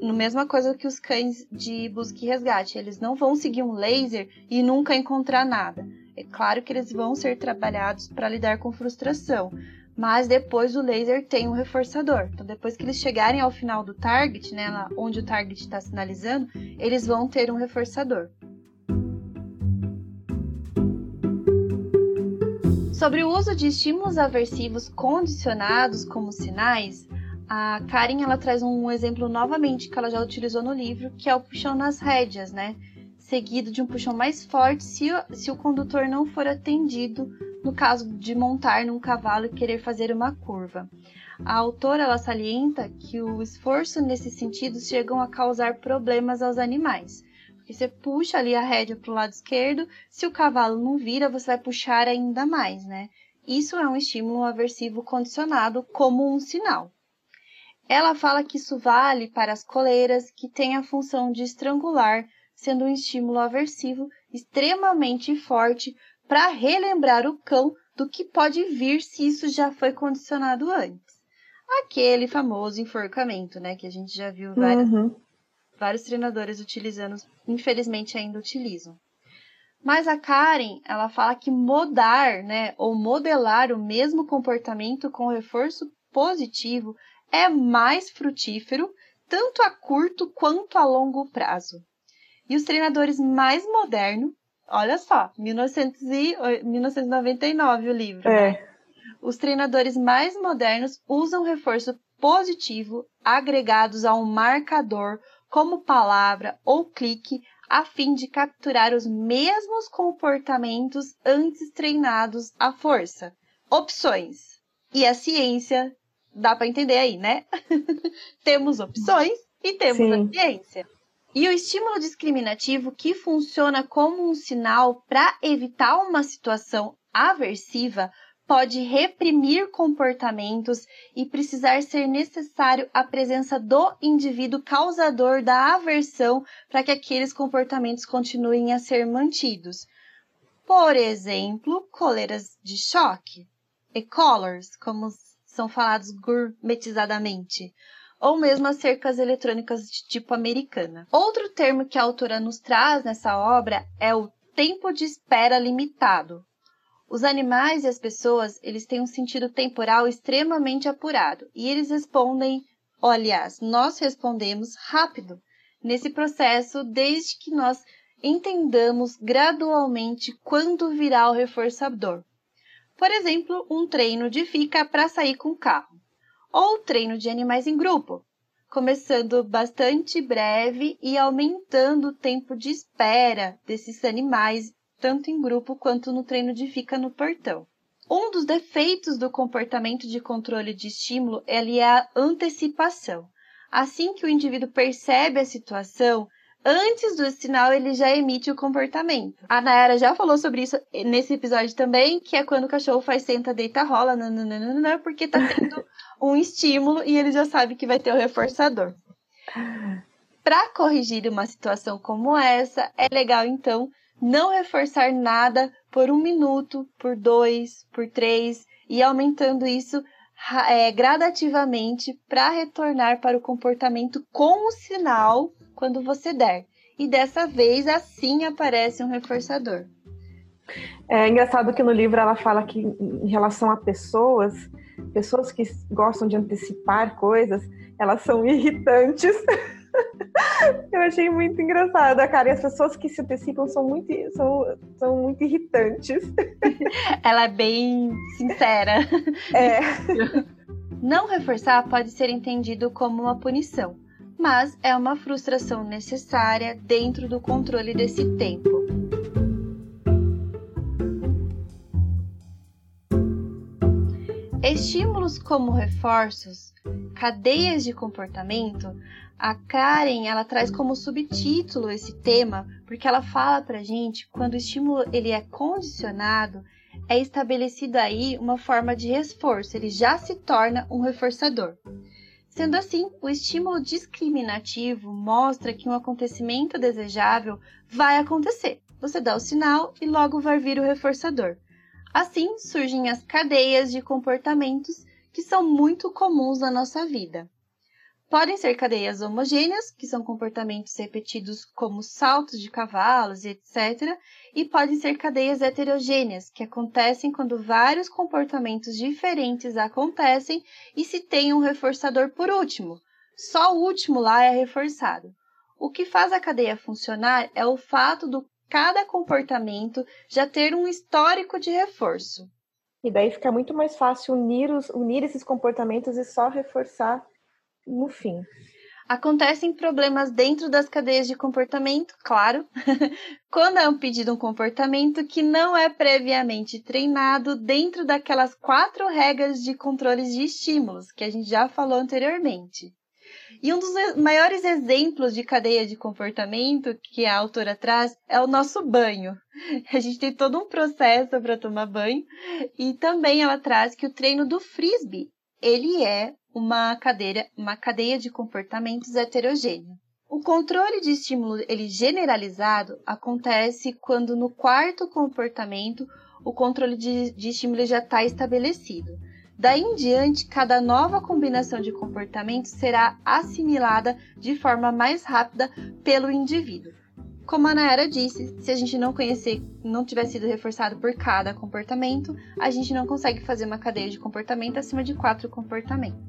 No mesma coisa que os cães de busca e resgate, eles não vão seguir um laser e nunca encontrar nada. É claro que eles vão ser trabalhados para lidar com frustração, mas depois o laser tem um reforçador. Então, depois que eles chegarem ao final do target, né, onde o target está sinalizando, eles vão ter um reforçador. Sobre o uso de estímulos aversivos condicionados como sinais, a Karen ela traz um exemplo novamente que ela já utilizou no livro, que é o puxão nas rédeas, né? Seguido de um puxão mais forte se, se o condutor não for atendido no caso de montar num cavalo e querer fazer uma curva. A autora ela salienta que o esforço nesse sentido chegam a causar problemas aos animais, porque você puxa ali a rédea para o lado esquerdo, se o cavalo não vira, você vai puxar ainda mais, né? Isso é um estímulo aversivo condicionado como um sinal. Ela fala que isso vale para as coleiras, que têm a função de estrangular, sendo um estímulo aversivo extremamente forte para relembrar o cão do que pode vir se isso já foi condicionado antes. Aquele famoso enforcamento, né, que a gente já viu várias, uhum vários treinadores utilizando, infelizmente ainda utilizam. Mas a Karen, ela fala que modar, né, ou modelar o mesmo comportamento com reforço positivo é mais frutífero, tanto a curto quanto a longo prazo. E os treinadores mais modernos, olha só, 1900 e, 1999 o livro, é. né? Os treinadores mais modernos usam reforço positivo agregados a um marcador como palavra ou clique a fim de capturar os mesmos comportamentos antes treinados à força. Opções. E a ciência, dá para entender aí, né? [LAUGHS] temos opções e temos Sim. a ciência. E o estímulo discriminativo, que funciona como um sinal para evitar uma situação aversiva, pode reprimir comportamentos e precisar ser necessário a presença do indivíduo causador da aversão para que aqueles comportamentos continuem a ser mantidos. Por exemplo, coleiras de choque, e-collars, como são falados gourmetizadamente, ou mesmo as cercas eletrônicas de tipo americana. Outro termo que a autora nos traz nessa obra é o tempo de espera limitado, os animais e as pessoas, eles têm um sentido temporal extremamente apurado e eles respondem, ou, aliás, nós respondemos rápido nesse processo desde que nós entendamos gradualmente quando virá o reforçador. Por exemplo, um treino de fica para sair com o carro, ou treino de animais em grupo, começando bastante breve e aumentando o tempo de espera desses animais tanto em grupo quanto no treino de fica no portão. Um dos defeitos do comportamento de controle de estímulo é a antecipação. Assim que o indivíduo percebe a situação, antes do sinal ele já emite o comportamento. A Nayara já falou sobre isso nesse episódio também, que é quando o cachorro faz senta, deita, rola, nananana, porque tá tendo [LAUGHS] um estímulo e ele já sabe que vai ter o reforçador. Para corrigir uma situação como essa, é legal então não reforçar nada por um minuto, por dois, por três, e aumentando isso é, gradativamente para retornar para o comportamento com o sinal quando você der. E dessa vez, assim aparece um reforçador. É engraçado que no livro ela fala que, em relação a pessoas, pessoas que gostam de antecipar coisas, elas são [LAUGHS] irritantes. Eu achei muito engraçada, cara. E as pessoas que se antecipam são muito, são, são muito irritantes. [LAUGHS] Ela é bem sincera. É. [LAUGHS] Não reforçar pode ser entendido como uma punição, mas é uma frustração necessária dentro do controle desse tempo. Estímulos como reforços, cadeias de comportamento, a Karen ela traz como subtítulo esse tema porque ela fala para gente quando o estímulo ele é condicionado é estabelecido aí uma forma de reforço, ele já se torna um reforçador. Sendo assim, o estímulo discriminativo mostra que um acontecimento desejável vai acontecer. Você dá o sinal e logo vai vir o reforçador. Assim surgem as cadeias de comportamentos que são muito comuns na nossa vida. Podem ser cadeias homogêneas, que são comportamentos repetidos como saltos de cavalos e etc. E podem ser cadeias heterogêneas, que acontecem quando vários comportamentos diferentes acontecem e se tem um reforçador por último. Só o último lá é reforçado. O que faz a cadeia funcionar é o fato do cada comportamento já ter um histórico de reforço. E daí fica muito mais fácil unir, os, unir esses comportamentos e só reforçar no fim. Acontecem problemas dentro das cadeias de comportamento, claro, [LAUGHS] quando é um pedido um comportamento que não é previamente treinado dentro daquelas quatro regras de controles de estímulos que a gente já falou anteriormente. E um dos maiores exemplos de cadeia de comportamento que a autora traz é o nosso banho. [LAUGHS] A gente tem todo um processo para tomar banho e também ela traz que o treino do frisbee ele é uma cadeira, uma cadeia de comportamentos heterogêneo. O controle de estímulo ele generalizado acontece quando no quarto comportamento o controle de, de estímulo já está estabelecido. Daí em diante, cada nova combinação de comportamentos será assimilada de forma mais rápida pelo indivíduo. Como a Nayara disse, se a gente não conhecer, não tiver sido reforçado por cada comportamento, a gente não consegue fazer uma cadeia de comportamento acima de quatro comportamentos.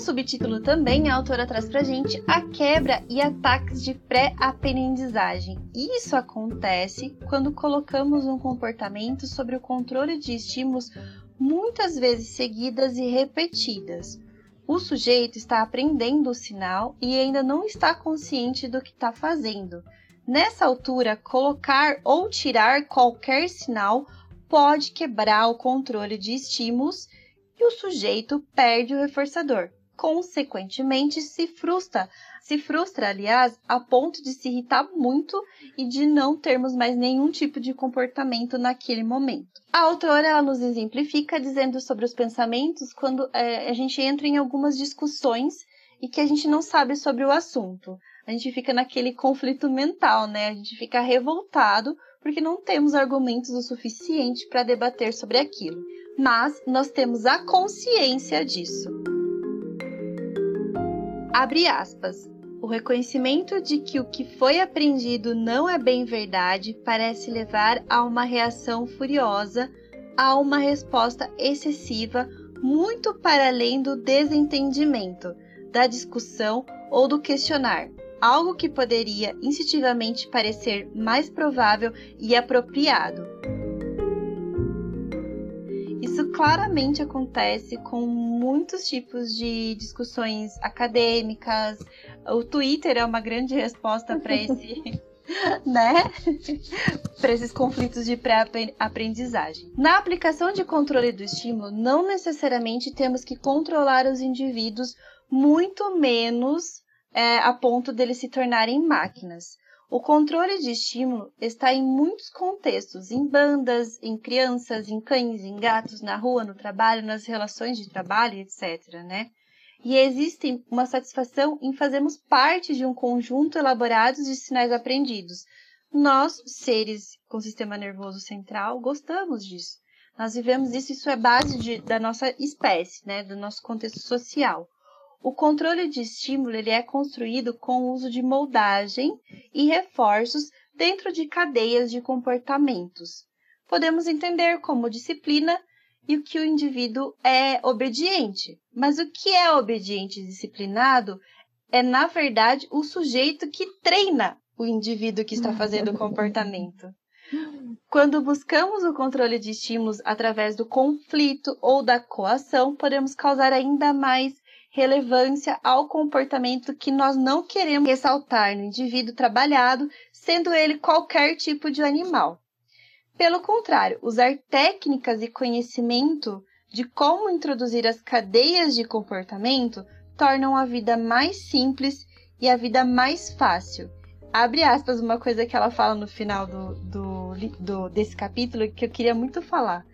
Subtítulo também, a autora traz pra gente a quebra e ataques de pré-aprendizagem. Isso acontece quando colocamos um comportamento sobre o controle de estímulos muitas vezes seguidas e repetidas. O sujeito está aprendendo o sinal e ainda não está consciente do que está fazendo. Nessa altura, colocar ou tirar qualquer sinal pode quebrar o controle de estímulos e o sujeito perde o reforçador. Consequentemente, se frustra, se frustra, aliás, a ponto de se irritar muito e de não termos mais nenhum tipo de comportamento naquele momento. A autora ela nos exemplifica dizendo sobre os pensamentos quando é, a gente entra em algumas discussões e que a gente não sabe sobre o assunto. A gente fica naquele conflito mental, né? A gente fica revoltado porque não temos argumentos o suficiente para debater sobre aquilo. Mas nós temos a consciência disso. Abre aspas. O reconhecimento de que o que foi aprendido não é bem verdade parece levar a uma reação furiosa, a uma resposta excessiva, muito para além do desentendimento, da discussão ou do questionar, algo que poderia instintivamente parecer mais provável e apropriado. Claramente acontece com muitos tipos de discussões acadêmicas. O Twitter é uma grande resposta para esse. [LAUGHS] né? para esses conflitos de pré-aprendizagem. Na aplicação de controle do estímulo, não necessariamente temos que controlar os indivíduos, muito menos é, a ponto deles se tornarem máquinas. O controle de estímulo está em muitos contextos, em bandas, em crianças, em cães, em gatos, na rua, no trabalho, nas relações de trabalho, etc. Né? E existe uma satisfação em fazermos parte de um conjunto elaborado de sinais aprendidos. Nós, seres com sistema nervoso central, gostamos disso. Nós vivemos isso, isso é base de, da nossa espécie, né? do nosso contexto social. O controle de estímulo ele é construído com o uso de moldagem e reforços dentro de cadeias de comportamentos. Podemos entender como disciplina e o que o indivíduo é obediente. Mas o que é obediente e disciplinado é, na verdade, o sujeito que treina o indivíduo que está fazendo o comportamento. Quando buscamos o controle de estímulos através do conflito ou da coação, podemos causar ainda mais relevância ao comportamento que nós não queremos ressaltar no indivíduo trabalhado, sendo ele qualquer tipo de animal. Pelo contrário, usar técnicas e conhecimento de como introduzir as cadeias de comportamento tornam a vida mais simples e a vida mais fácil. Abre aspas, uma coisa que ela fala no final do, do, do, desse capítulo que eu queria muito falar.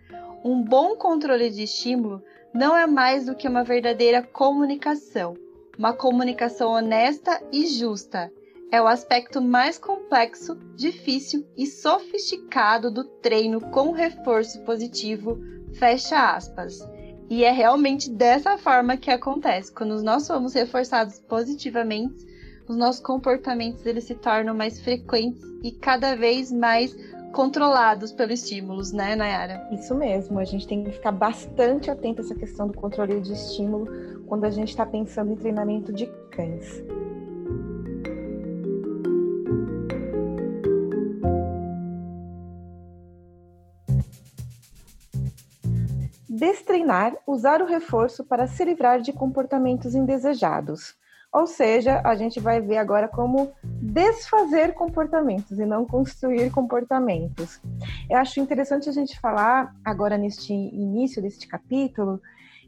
Um bom controle de estímulo não é mais do que uma verdadeira comunicação. Uma comunicação honesta e justa. É o aspecto mais complexo, difícil e sofisticado do treino com reforço positivo Fecha aspas. E é realmente dessa forma que acontece. Quando nós somos reforçados positivamente, os nossos comportamentos eles se tornam mais frequentes e cada vez mais controlados pelos estímulos, né, Nayara? Isso mesmo, a gente tem que ficar bastante atento a essa questão do controle de estímulo quando a gente está pensando em treinamento de cães. Destreinar, usar o reforço para se livrar de comportamentos indesejados. Ou seja, a gente vai ver agora como desfazer comportamentos e não construir comportamentos. Eu acho interessante a gente falar agora neste início deste capítulo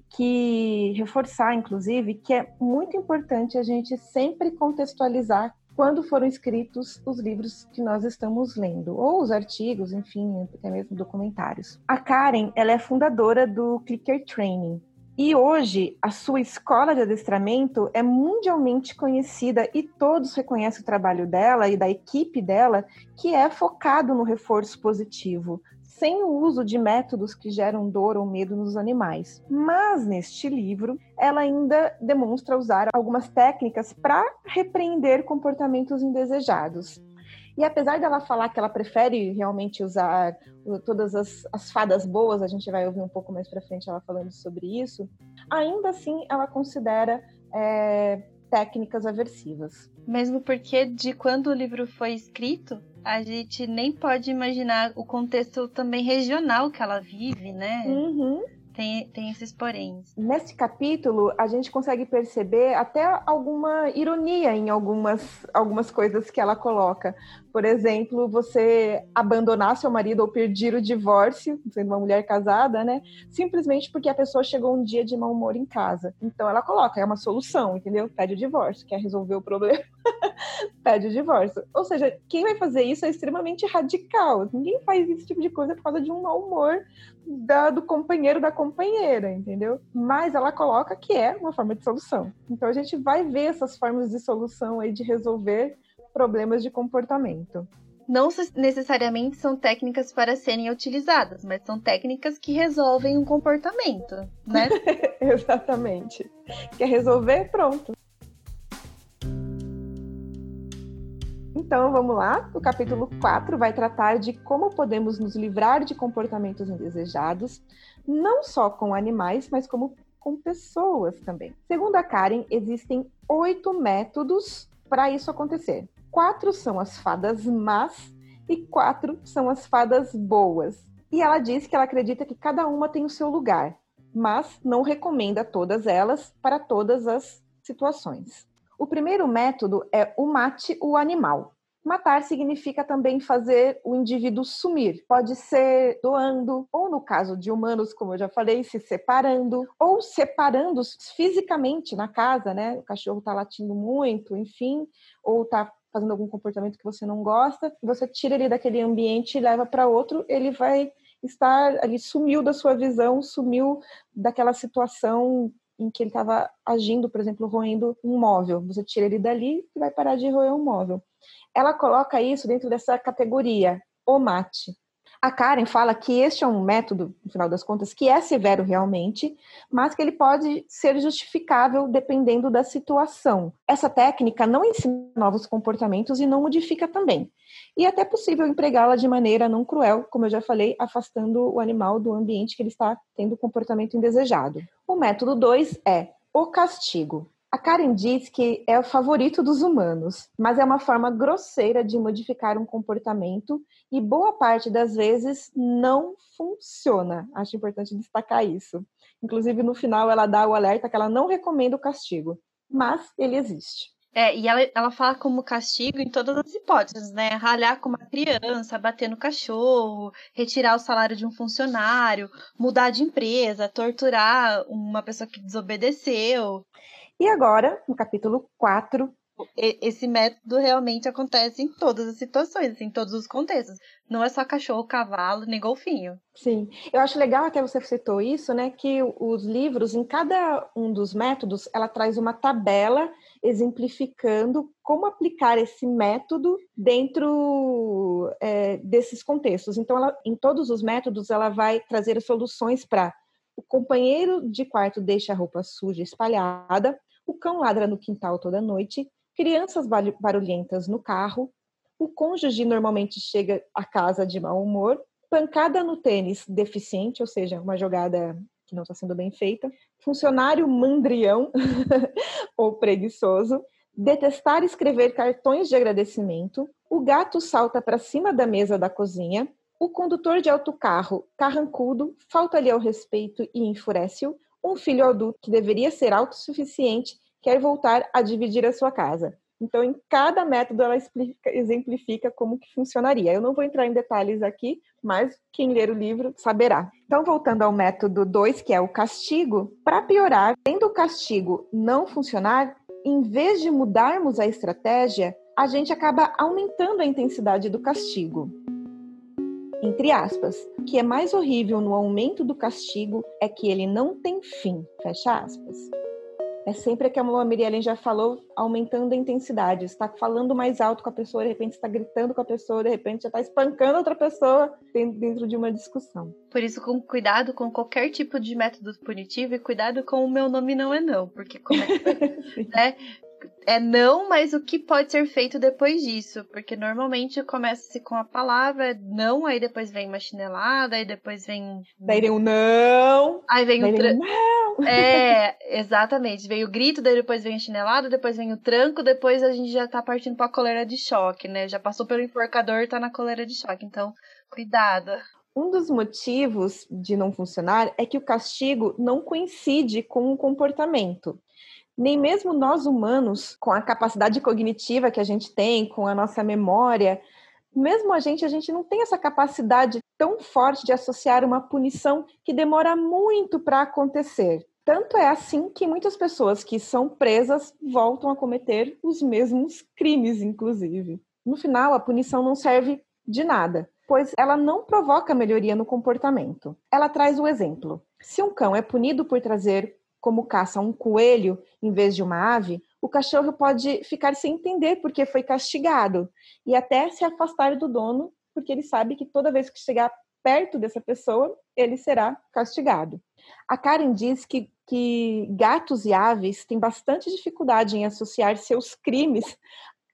que reforçar, inclusive, que é muito importante a gente sempre contextualizar quando foram escritos os livros que nós estamos lendo, ou os artigos, enfim, até mesmo documentários. A Karen, ela é fundadora do Clicker Training, e hoje, a sua escola de adestramento é mundialmente conhecida e todos reconhecem o trabalho dela e da equipe dela, que é focado no reforço positivo, sem o uso de métodos que geram dor ou medo nos animais. Mas neste livro, ela ainda demonstra usar algumas técnicas para repreender comportamentos indesejados. E apesar dela falar que ela prefere realmente usar todas as, as fadas boas, a gente vai ouvir um pouco mais para frente ela falando sobre isso, ainda assim ela considera é, técnicas aversivas. Mesmo porque de quando o livro foi escrito, a gente nem pode imaginar o contexto também regional que ela vive, né? Uhum. Tem, tem esses poréns. Nesse capítulo, a gente consegue perceber até alguma ironia em algumas, algumas coisas que ela coloca. Por exemplo, você abandonar seu marido ou pedir o divórcio, sendo uma mulher casada, né? Simplesmente porque a pessoa chegou um dia de mau humor em casa. Então ela coloca, é uma solução, entendeu? Pede o divórcio, quer resolver o problema, [LAUGHS] pede o divórcio. Ou seja, quem vai fazer isso é extremamente radical. Ninguém faz esse tipo de coisa por causa de um mau humor da, do companheiro da companheira, entendeu? Mas ela coloca que é uma forma de solução. Então a gente vai ver essas formas de solução aí de resolver problemas de comportamento. Não necessariamente são técnicas para serem utilizadas, mas são técnicas que resolvem um comportamento, né? [LAUGHS] Exatamente. Quer resolver? Pronto. Então, vamos lá. O capítulo 4 vai tratar de como podemos nos livrar de comportamentos indesejados, não só com animais, mas como com pessoas também. Segundo a Karen, existem oito métodos para isso acontecer. Quatro são as fadas más e quatro são as fadas boas. E ela diz que ela acredita que cada uma tem o seu lugar, mas não recomenda todas elas para todas as situações. O primeiro método é o mate o animal. Matar significa também fazer o indivíduo sumir. Pode ser doando, ou no caso de humanos, como eu já falei, se separando, ou separando fisicamente na casa, né? O cachorro está latindo muito, enfim, ou está fazendo algum comportamento que você não gosta, você tira ele daquele ambiente e leva para outro, ele vai estar ali, sumiu da sua visão, sumiu daquela situação em que ele estava agindo, por exemplo, roendo um móvel. Você tira ele dali e vai parar de roer um móvel. Ela coloca isso dentro dessa categoria, o mate. A Karen fala que este é um método, no final das contas, que é severo realmente, mas que ele pode ser justificável dependendo da situação. Essa técnica não ensina novos comportamentos e não modifica também. E é até possível empregá-la de maneira não cruel, como eu já falei, afastando o animal do ambiente que ele está tendo comportamento indesejado. O método 2 é o castigo. A Karen diz que é o favorito dos humanos, mas é uma forma grosseira de modificar um comportamento e boa parte das vezes não funciona. Acho importante destacar isso. Inclusive, no final, ela dá o alerta que ela não recomenda o castigo, mas ele existe. É, e ela, ela fala como castigo em todas as hipóteses, né? Ralhar com uma criança, bater no cachorro, retirar o salário de um funcionário, mudar de empresa, torturar uma pessoa que desobedeceu. E agora, no capítulo 4, esse método realmente acontece em todas as situações, em todos os contextos. Não é só cachorro, cavalo, nem golfinho. Sim, eu acho legal até você citou isso, né? Que os livros, em cada um dos métodos, ela traz uma tabela exemplificando como aplicar esse método dentro é, desses contextos. Então, ela, em todos os métodos, ela vai trazer soluções para o companheiro de quarto deixa a roupa suja espalhada, o cão ladra no quintal toda noite, crianças barulhentas no carro, o cônjuge normalmente chega a casa de mau humor, pancada no tênis deficiente, ou seja, uma jogada que não está sendo bem feita, funcionário mandrião [LAUGHS] ou preguiçoso, detestar escrever cartões de agradecimento, o gato salta para cima da mesa da cozinha, o condutor de autocarro carrancudo falta-lhe ao respeito e enfurece-o, um filho adulto que deveria ser autossuficiente quer voltar a dividir a sua casa. Então, em cada método, ela explica, exemplifica como que funcionaria. Eu não vou entrar em detalhes aqui, mas quem ler o livro saberá. Então, voltando ao método 2, que é o castigo, para piorar, tendo o castigo não funcionar, em vez de mudarmos a estratégia, a gente acaba aumentando a intensidade do castigo entre aspas. O que é mais horrível no aumento do castigo é que ele não tem fim, fecha aspas. É sempre que a Miriam já falou, aumentando a intensidade. Está falando mais alto com a pessoa, de repente está gritando com a pessoa, de repente já está espancando outra pessoa dentro de uma discussão. Por isso, com cuidado com qualquer tipo de método punitivo e cuidado com o meu nome não é não, porque como é, [LAUGHS] né, é não, mas o que pode ser feito depois disso? Porque normalmente começa-se com a palavra não, aí depois vem uma chinelada, aí depois vem. Daí vem um não. Aí vem o tra... vem não. [LAUGHS] É, exatamente. Vem o grito, daí depois vem a chinelada, depois vem o tranco, depois a gente já tá partindo pra coleira de choque, né? Já passou pelo enforcador e tá na coleira de choque. Então, cuidado. Um dos motivos de não funcionar é que o castigo não coincide com o comportamento nem mesmo nós humanos, com a capacidade cognitiva que a gente tem, com a nossa memória, mesmo a gente, a gente não tem essa capacidade tão forte de associar uma punição que demora muito para acontecer. Tanto é assim que muitas pessoas que são presas voltam a cometer os mesmos crimes, inclusive. No final, a punição não serve de nada, pois ela não provoca melhoria no comportamento. Ela traz o exemplo. Se um cão é punido por trazer como caça um coelho em vez de uma ave, o cachorro pode ficar sem entender porque foi castigado e até se afastar do dono, porque ele sabe que toda vez que chegar perto dessa pessoa, ele será castigado. A Karen diz que, que gatos e aves têm bastante dificuldade em associar seus crimes,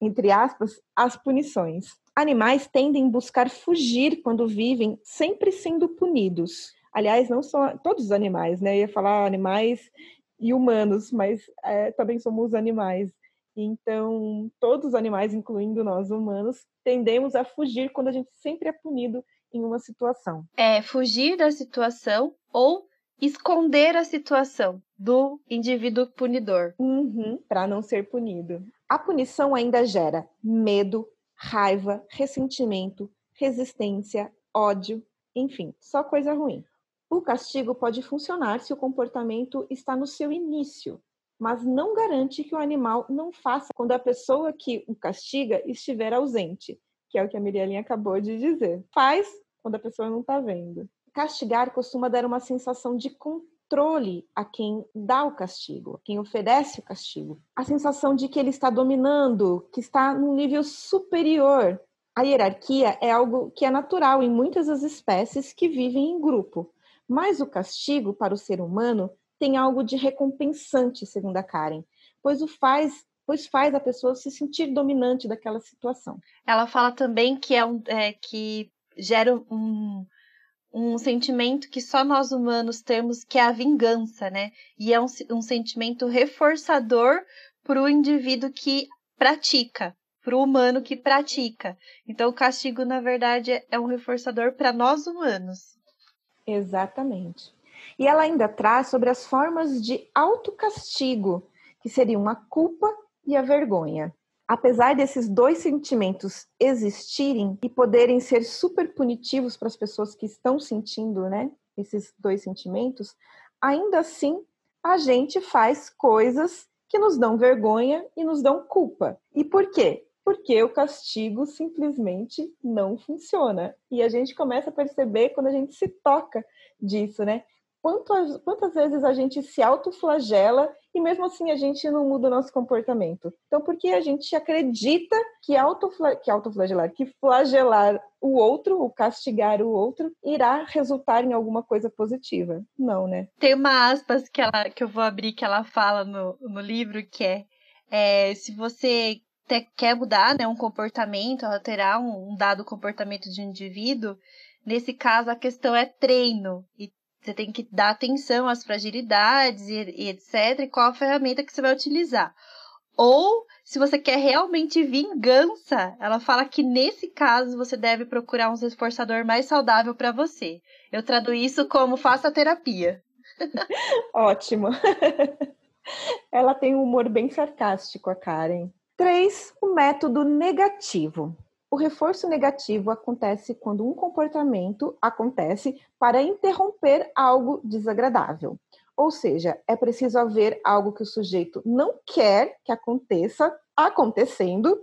entre aspas, às punições. Animais tendem a buscar fugir quando vivem, sempre sendo punidos. Aliás, não são todos os animais, né? Eu ia falar animais e humanos, mas é, também somos animais. Então, todos os animais, incluindo nós humanos, tendemos a fugir quando a gente sempre é punido em uma situação. É fugir da situação ou esconder a situação do indivíduo punidor. Uhum, para não ser punido. A punição ainda gera medo, raiva, ressentimento, resistência, ódio, enfim, só coisa ruim. O castigo pode funcionar se o comportamento está no seu início, mas não garante que o animal não faça quando a pessoa que o castiga estiver ausente, que é o que a Miriam acabou de dizer. Faz quando a pessoa não está vendo. Castigar costuma dar uma sensação de controle a quem dá o castigo, quem oferece o castigo. A sensação de que ele está dominando, que está num nível superior. A hierarquia é algo que é natural em muitas das espécies que vivem em grupo. Mas o castigo para o ser humano tem algo de recompensante, segundo a Karen, pois o faz, pois faz a pessoa se sentir dominante daquela situação. Ela fala também que é, um, é que gera um, um sentimento que só nós humanos temos, que é a vingança, né? E é um, um sentimento reforçador para o indivíduo que pratica, para o humano que pratica. Então, o castigo, na verdade, é um reforçador para nós humanos. Exatamente. E ela ainda traz sobre as formas de autocastigo, que seriam a culpa e a vergonha. Apesar desses dois sentimentos existirem e poderem ser super punitivos para as pessoas que estão sentindo, né, esses dois sentimentos, ainda assim a gente faz coisas que nos dão vergonha e nos dão culpa. E por quê? Porque o castigo simplesmente não funciona. E a gente começa a perceber quando a gente se toca disso, né? Quantas, quantas vezes a gente se autoflagela e mesmo assim a gente não muda o nosso comportamento? Então, porque a gente acredita que, autofla, que autoflagelar, que flagelar o outro, o castigar o outro, irá resultar em alguma coisa positiva. Não, né? Tem uma aspas que, ela, que eu vou abrir que ela fala no, no livro que é, é se você quer mudar né, um comportamento, alterar um, um dado comportamento de um indivíduo, nesse caso a questão é treino. E você tem que dar atenção às fragilidades e, e etc. E qual a ferramenta que você vai utilizar. Ou, se você quer realmente vingança, ela fala que nesse caso você deve procurar um reforçador mais saudável para você. Eu traduzo isso como faça terapia. [LAUGHS] Ótimo. [LAUGHS] ela tem um humor bem sarcástico, a Karen. 3. O método negativo. O reforço negativo acontece quando um comportamento acontece para interromper algo desagradável. Ou seja, é preciso haver algo que o sujeito não quer que aconteça acontecendo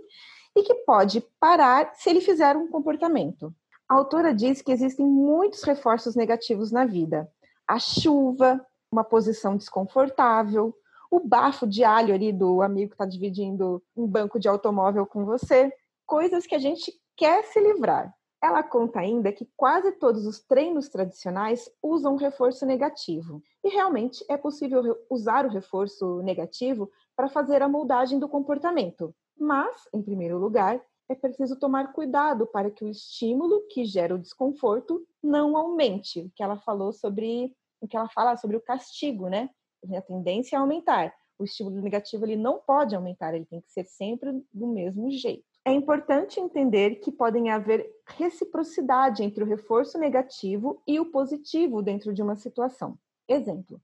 e que pode parar se ele fizer um comportamento. A autora diz que existem muitos reforços negativos na vida. A chuva, uma posição desconfortável, o bafo de alho ali do amigo que está dividindo um banco de automóvel com você, coisas que a gente quer se livrar. Ela conta ainda que quase todos os treinos tradicionais usam reforço negativo. E realmente é possível usar o reforço negativo para fazer a moldagem do comportamento. Mas, em primeiro lugar, é preciso tomar cuidado para que o estímulo que gera o desconforto não aumente. O que ela falou sobre, o que ela fala sobre o castigo, né? A tendência é aumentar. O estímulo negativo ele não pode aumentar, ele tem que ser sempre do mesmo jeito. É importante entender que podem haver reciprocidade entre o reforço negativo e o positivo dentro de uma situação. Exemplo: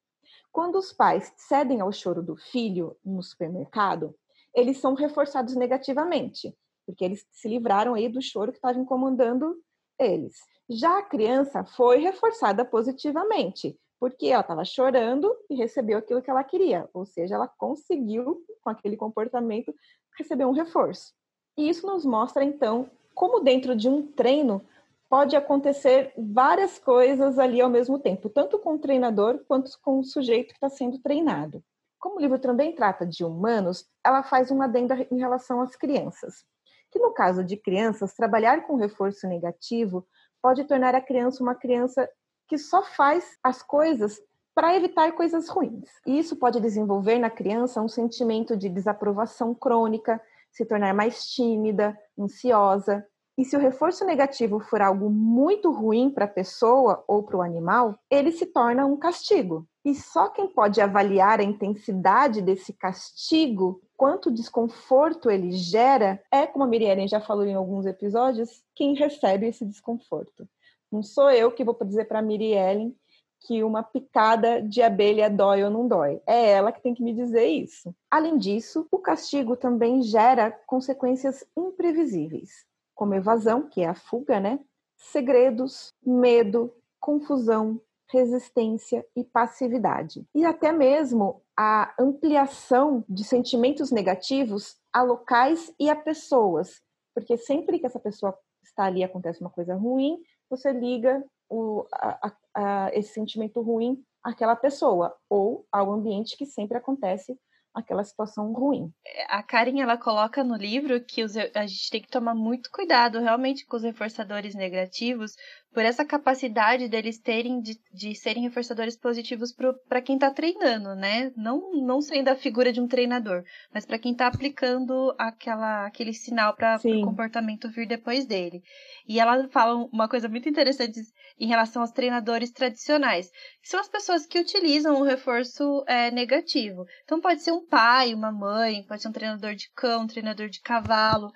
quando os pais cedem ao choro do filho no supermercado, eles são reforçados negativamente, porque eles se livraram aí do choro que estava incomodando eles. Já a criança foi reforçada positivamente, porque ela estava chorando e recebeu aquilo que ela queria, ou seja, ela conseguiu, com aquele comportamento, receber um reforço. E isso nos mostra, então, como dentro de um treino pode acontecer várias coisas ali ao mesmo tempo, tanto com o treinador quanto com o sujeito que está sendo treinado. Como o livro também trata de humanos, ela faz uma adenda em relação às crianças. Que no caso de crianças, trabalhar com reforço negativo pode tornar a criança uma criança que só faz as coisas para evitar coisas ruins. E isso pode desenvolver na criança um sentimento de desaprovação crônica, se tornar mais tímida, ansiosa. E se o reforço negativo for algo muito ruim para a pessoa ou para o animal, ele se torna um castigo. E só quem pode avaliar a intensidade desse castigo, quanto desconforto ele gera, é, como a Miriam já falou em alguns episódios, quem recebe esse desconforto. Não sou eu que vou dizer para a Miriellen que uma picada de abelha dói ou não dói. É ela que tem que me dizer isso. Além disso, o castigo também gera consequências imprevisíveis, como evasão, que é a fuga, né? Segredos, medo, confusão, resistência e passividade. E até mesmo a ampliação de sentimentos negativos a locais e a pessoas, porque sempre que essa pessoa está ali acontece uma coisa ruim, você liga o, a, a, esse sentimento ruim àquela pessoa ou ao ambiente que sempre acontece aquela situação ruim. A Karen ela coloca no livro que os, a gente tem que tomar muito cuidado realmente com os reforçadores negativos, por essa capacidade deles terem de, de serem reforçadores positivos para quem está treinando, né? Não, não sendo a figura de um treinador, mas para quem está aplicando aquela, aquele sinal para o comportamento vir depois dele. E ela fala uma coisa muito interessante em relação aos treinadores tradicionais, que são as pessoas que utilizam o reforço é, negativo. Então pode ser um pai, uma mãe, pode ser um treinador de cão, um treinador de cavalo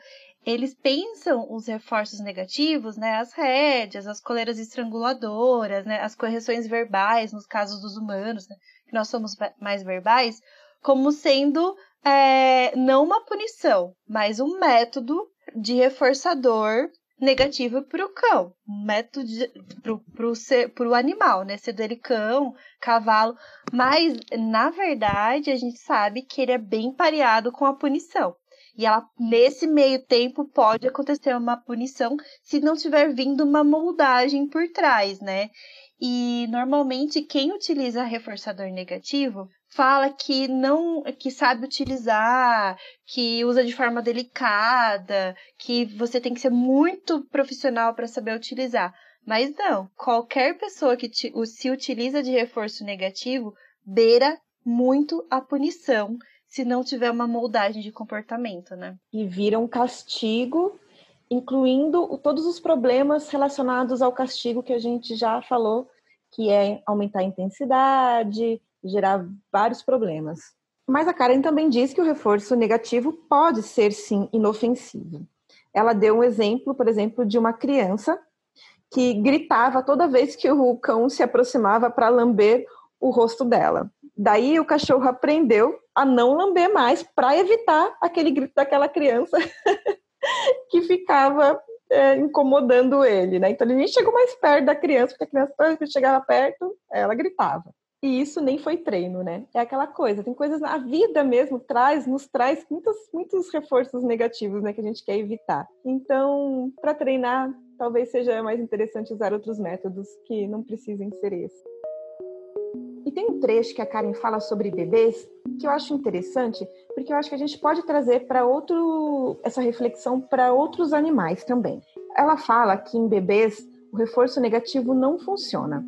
eles pensam os reforços negativos, né, as rédeas, as coleiras estranguladoras, né, as correções verbais, nos casos dos humanos, né, que nós somos mais verbais, como sendo é, não uma punição, mas um método de reforçador negativo para o cão, método para o animal, né? Sendo ele cão, cavalo, mas na verdade a gente sabe que ele é bem pareado com a punição. E ela, nesse meio tempo, pode acontecer uma punição se não tiver vindo uma moldagem por trás, né? E normalmente quem utiliza reforçador negativo fala que não que sabe utilizar, que usa de forma delicada, que você tem que ser muito profissional para saber utilizar. Mas não, qualquer pessoa que te, se utiliza de reforço negativo beira muito a punição se não tiver uma moldagem de comportamento, né? E vira um castigo, incluindo todos os problemas relacionados ao castigo que a gente já falou, que é aumentar a intensidade, gerar vários problemas. Mas a Karen também diz que o reforço negativo pode ser sim inofensivo. Ela deu um exemplo, por exemplo, de uma criança que gritava toda vez que o cão se aproximava para lamber o rosto dela. Daí o cachorro aprendeu a não lamber mais para evitar aquele grito daquela criança [LAUGHS] que ficava é, incomodando ele, né? Então ele nem chegou mais perto da criança, porque a criança toda que chegava perto, ela gritava. E isso nem foi treino, né? É aquela coisa, tem coisas na vida mesmo traz, nos traz muitos, muitos reforços negativos, né, que a gente quer evitar. Então, para treinar, talvez seja mais interessante usar outros métodos que não precisem ser esses. E tem um trecho que a Karen fala sobre bebês que eu acho interessante, porque eu acho que a gente pode trazer para outro essa reflexão para outros animais também. Ela fala que em bebês o reforço negativo não funciona.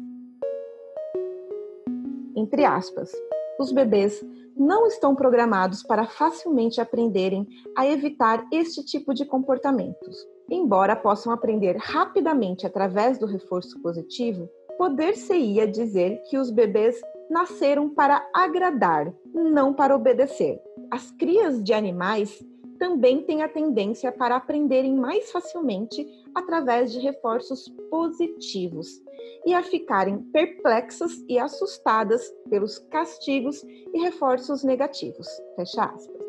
Entre aspas, os bebês não estão programados para facilmente aprenderem a evitar este tipo de comportamentos. Embora possam aprender rapidamente através do reforço positivo, poder-se-ia dizer que os bebês nasceram para agradar, não para obedecer. As crias de animais também têm a tendência para aprenderem mais facilmente através de reforços positivos e a ficarem perplexas e assustadas pelos castigos e reforços negativos. Fecha aspas.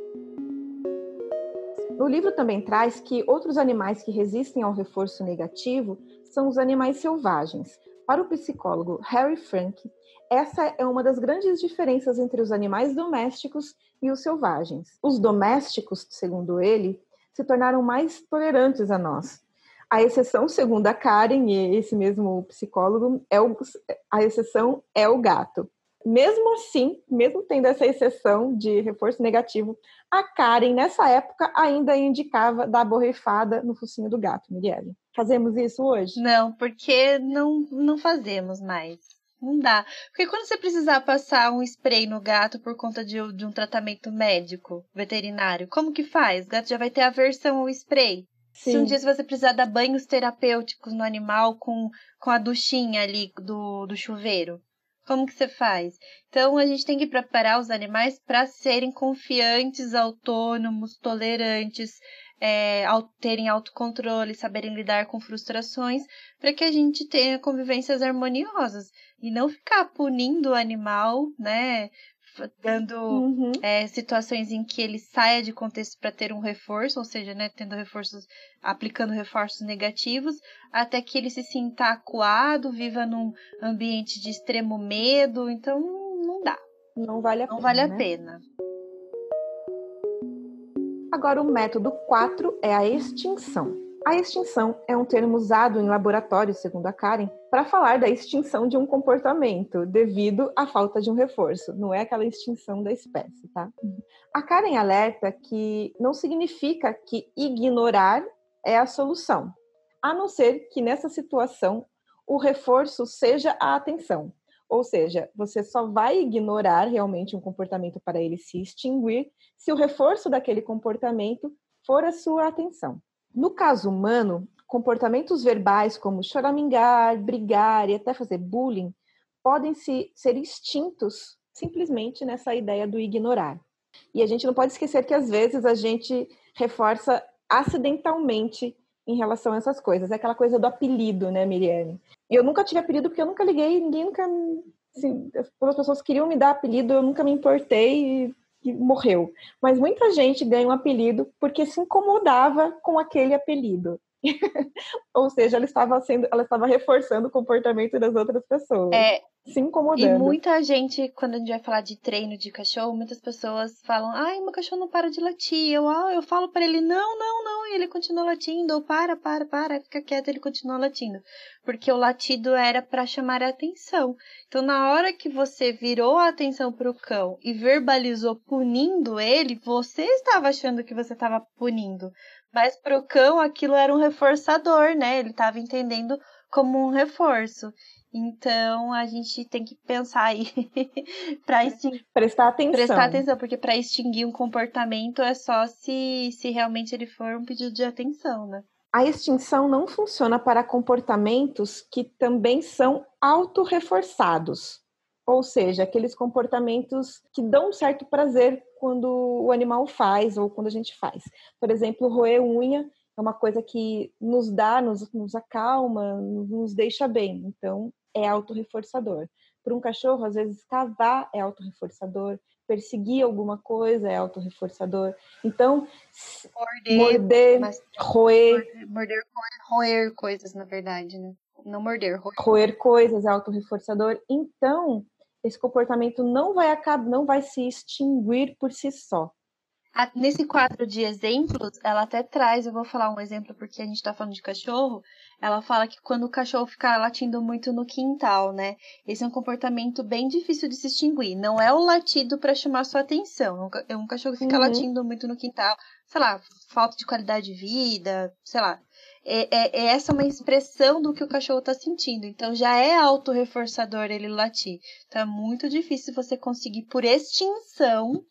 No livro também traz que outros animais que resistem ao reforço negativo são os animais selvagens, para o psicólogo Harry Frank, essa é uma das grandes diferenças entre os animais domésticos e os selvagens. Os domésticos, segundo ele, se tornaram mais tolerantes a nós. A exceção, segundo a Karen e esse mesmo psicólogo, é o, a exceção é o gato. Mesmo assim, mesmo tendo essa exceção de reforço negativo, a Karen, nessa época, ainda indicava dar borrifada no focinho do gato, Mirielle. Fazemos isso hoje? Não, porque não, não fazemos mais. Não dá. Porque quando você precisar passar um spray no gato por conta de, de um tratamento médico, veterinário, como que faz? O gato já vai ter aversão ao spray. Sim. Se um dia você precisar dar banhos terapêuticos no animal com, com a duchinha ali do, do chuveiro, como que você faz? Então a gente tem que preparar os animais para serem confiantes, autônomos, tolerantes, é, terem autocontrole, saberem lidar com frustrações, para que a gente tenha convivências harmoniosas e não ficar punindo o animal, né? Dando uhum. é, situações em que ele saia de contexto para ter um reforço, ou seja, né, tendo reforços, aplicando reforços negativos, até que ele se sinta acuado, viva num ambiente de extremo medo. Então, não dá. Não vale a não pena. Vale a né? pena. Agora, o método 4 é a extinção. A extinção é um termo usado em laboratório, segundo a Karen, para falar da extinção de um comportamento devido à falta de um reforço. Não é aquela extinção da espécie, tá? A Karen alerta que não significa que ignorar é a solução, a não ser que nessa situação o reforço seja a atenção. Ou seja, você só vai ignorar realmente um comportamento para ele se extinguir se o reforço daquele comportamento for a sua atenção. No caso humano, comportamentos verbais como choramingar, brigar e até fazer bullying podem se, ser extintos simplesmente nessa ideia do ignorar. E a gente não pode esquecer que às vezes a gente reforça acidentalmente em relação a essas coisas. É aquela coisa do apelido, né, Miriane? Eu nunca tive apelido porque eu nunca liguei, ninguém nunca. Assim, as pessoas queriam me dar apelido, eu nunca me importei e, e morreu. Mas muita gente ganha um apelido porque se incomodava com aquele apelido. [LAUGHS] Ou seja, ela estava sendo, ela estava reforçando o comportamento das outras pessoas. É, se incomodando. E muita gente, quando a gente vai falar de treino de cachorro, muitas pessoas falam: "Ai, meu cachorro não para de latir". Eu, ah, eu falo para ele: "Não, não, não", e ele continua latindo. Ou para, para, para, fica quieto, ele continua latindo. Porque o latido era para chamar a atenção. Então, na hora que você virou a atenção para o cão e verbalizou punindo ele, você estava achando que você estava punindo. Mas para o cão aquilo era um reforçador, né? Ele estava entendendo como um reforço. Então a gente tem que pensar aí [LAUGHS] para prestar atenção. Prestar atenção, porque para extinguir um comportamento é só se, se realmente ele for um pedido de atenção, né? A extinção não funciona para comportamentos que também são autorreforçados, ou seja, aqueles comportamentos que dão um certo prazer quando o animal faz ou quando a gente faz. Por exemplo, roer unha é uma coisa que nos dá, nos, nos acalma, nos deixa bem. Então, é autorreforçador. Para um cachorro, às vezes, cavar é autorreforçador, perseguir alguma coisa é autorreforçador. Então, morder, morder roer. Morder, roer coisas, na verdade, né? Não morder, roer. Roer coisas é autorreforçador. Então, esse comportamento não vai acabar, não vai se extinguir por si só. Nesse quadro de exemplos, ela até traz, eu vou falar um exemplo porque a gente tá falando de cachorro, ela fala que quando o cachorro fica latindo muito no quintal, né? Esse é um comportamento bem difícil de se extinguir. Não é o latido para chamar sua atenção. É um cachorro que fica uhum. latindo muito no quintal, sei lá, falta de qualidade de vida, sei lá. É, é, é essa uma expressão do que o cachorro está sentindo. Então já é autorreforçador ele latir. Então é muito difícil você conseguir, por extinção,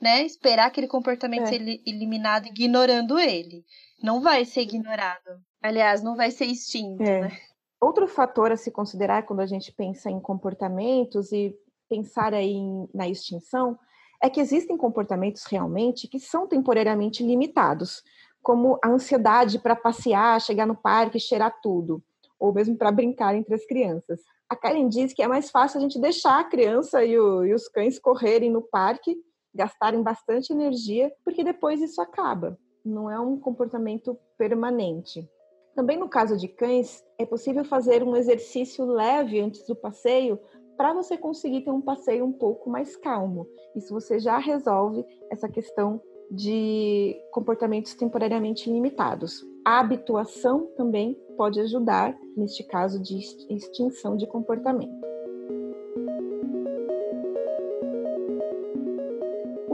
né, esperar aquele comportamento é. ser eliminado ignorando ele. Não vai ser ignorado. Aliás, não vai ser extinto, é. né? Outro fator a se considerar quando a gente pensa em comportamentos e pensar aí na extinção é que existem comportamentos realmente que são temporariamente limitados, como a ansiedade para passear, chegar no parque, cheirar tudo, ou mesmo para brincar entre as crianças. A Karen diz que é mais fácil a gente deixar a criança e, o, e os cães correrem no parque gastarem bastante energia, porque depois isso acaba. Não é um comportamento permanente. Também no caso de cães, é possível fazer um exercício leve antes do passeio para você conseguir ter um passeio um pouco mais calmo. Isso você já resolve essa questão de comportamentos temporariamente limitados. A habituação também pode ajudar neste caso de extinção de comportamento.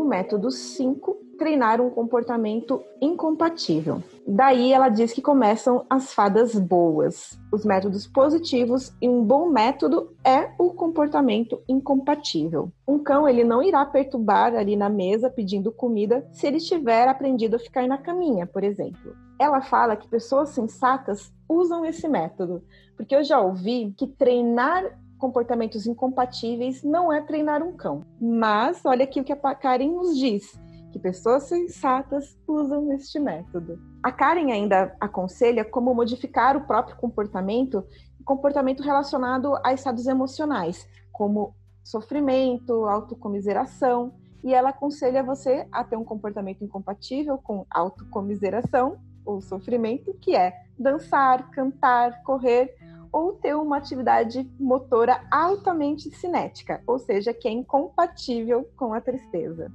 método 5, treinar um comportamento incompatível. Daí ela diz que começam as fadas boas, os métodos positivos e um bom método é o comportamento incompatível. Um cão ele não irá perturbar ali na mesa pedindo comida se ele tiver aprendido a ficar na caminha, por exemplo. Ela fala que pessoas sensatas usam esse método, porque eu já ouvi que treinar comportamentos incompatíveis não é treinar um cão. Mas olha aqui o que a Karen nos diz, que pessoas sensatas usam este método. A Karen ainda aconselha como modificar o próprio comportamento, comportamento relacionado a estados emocionais, como sofrimento, autocomiseração, e ela aconselha você a ter um comportamento incompatível com autocomiseração ou sofrimento, que é dançar, cantar, correr ou ter uma atividade motora altamente cinética, ou seja, que é incompatível com a tristeza.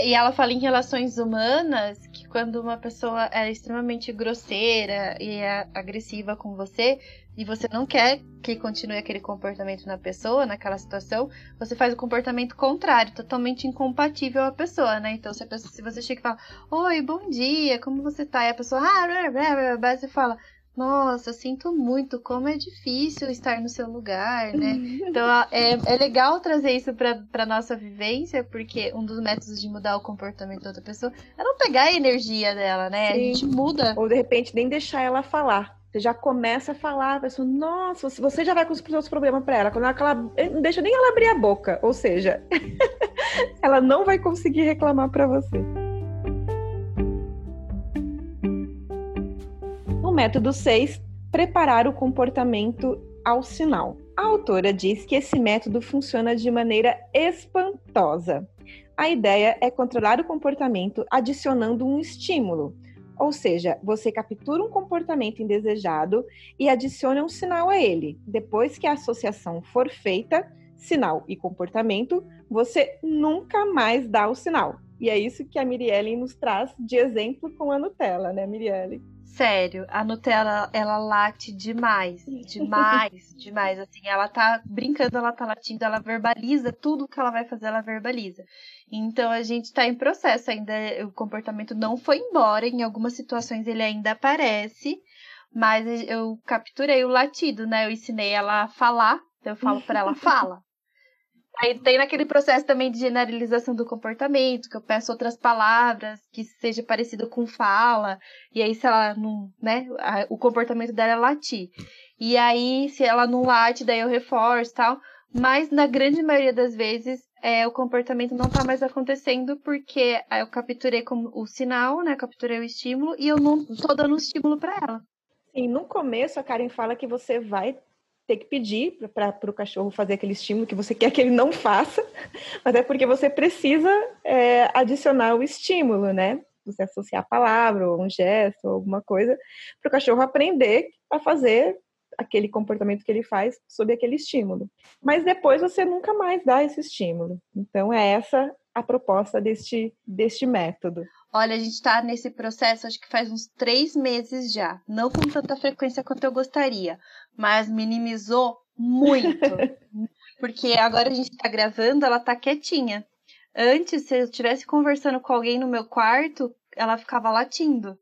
E ela fala em relações humanas que quando uma pessoa é extremamente grosseira e é agressiva com você e você não quer que continue aquele comportamento na pessoa, naquela situação, você faz o comportamento contrário, totalmente incompatível à pessoa, né? Então se, pessoa, se você chega e fala, oi, bom dia, como você tá? E a pessoa, ah, blá, blá, blá, blá, você fala, nossa, sinto muito, como é difícil estar no seu lugar, né? Então é, é legal trazer isso para nossa vivência, porque um dos métodos de mudar o comportamento da outra pessoa é não pegar a energia dela, né? Sim. A gente muda. Ou de repente nem deixar ela falar. Você já começa a falar, a pessoa, nossa, você já vai com os seus problemas para ela. Quando ela não deixa nem ela abrir a boca. Ou seja, [LAUGHS] ela não vai conseguir reclamar para você. Método 6, preparar o comportamento ao sinal. A autora diz que esse método funciona de maneira espantosa. A ideia é controlar o comportamento adicionando um estímulo. Ou seja, você captura um comportamento indesejado e adiciona um sinal a ele. Depois que a associação for feita, sinal e comportamento, você nunca mais dá o sinal. E é isso que a Mirielle nos traz de exemplo com a Nutella, né, Mirielle? Sério, a Nutella, ela late demais, demais, [LAUGHS] demais, assim, ela tá brincando, ela tá latindo, ela verbaliza tudo que ela vai fazer, ela verbaliza. Então a gente tá em processo ainda, o comportamento não foi embora, em algumas situações ele ainda aparece, mas eu capturei o latido, né? Eu ensinei ela a falar, então eu falo para ela, fala. Aí tem naquele processo também de generalização do comportamento, que eu peço outras palavras que seja parecido com fala, e aí se ela não, né, o comportamento dela é latir. E aí se ela não late, daí eu reforço tal. Mas na grande maioria das vezes é, o comportamento não está mais acontecendo porque eu capturei como o sinal, né? Capturei o estímulo e eu não estou dando um estímulo para ela. E no começo a Karen fala que você vai ter que pedir para o cachorro fazer aquele estímulo que você [LAUGHS] quer que ele não faça, mas é porque você precisa é, adicionar o estímulo, né? Você associar a palavra, ou um gesto, ou alguma coisa, para o cachorro aprender a fazer aquele comportamento que ele faz sob aquele estímulo. Mas depois você nunca mais dá esse estímulo. Então é essa a proposta deste, deste método. Olha, a gente está nesse processo acho que faz uns três meses já. Não com tanta frequência quanto eu gostaria, mas minimizou muito. [LAUGHS] porque agora a gente está gravando, ela está quietinha. Antes, se eu estivesse conversando com alguém no meu quarto, ela ficava latindo.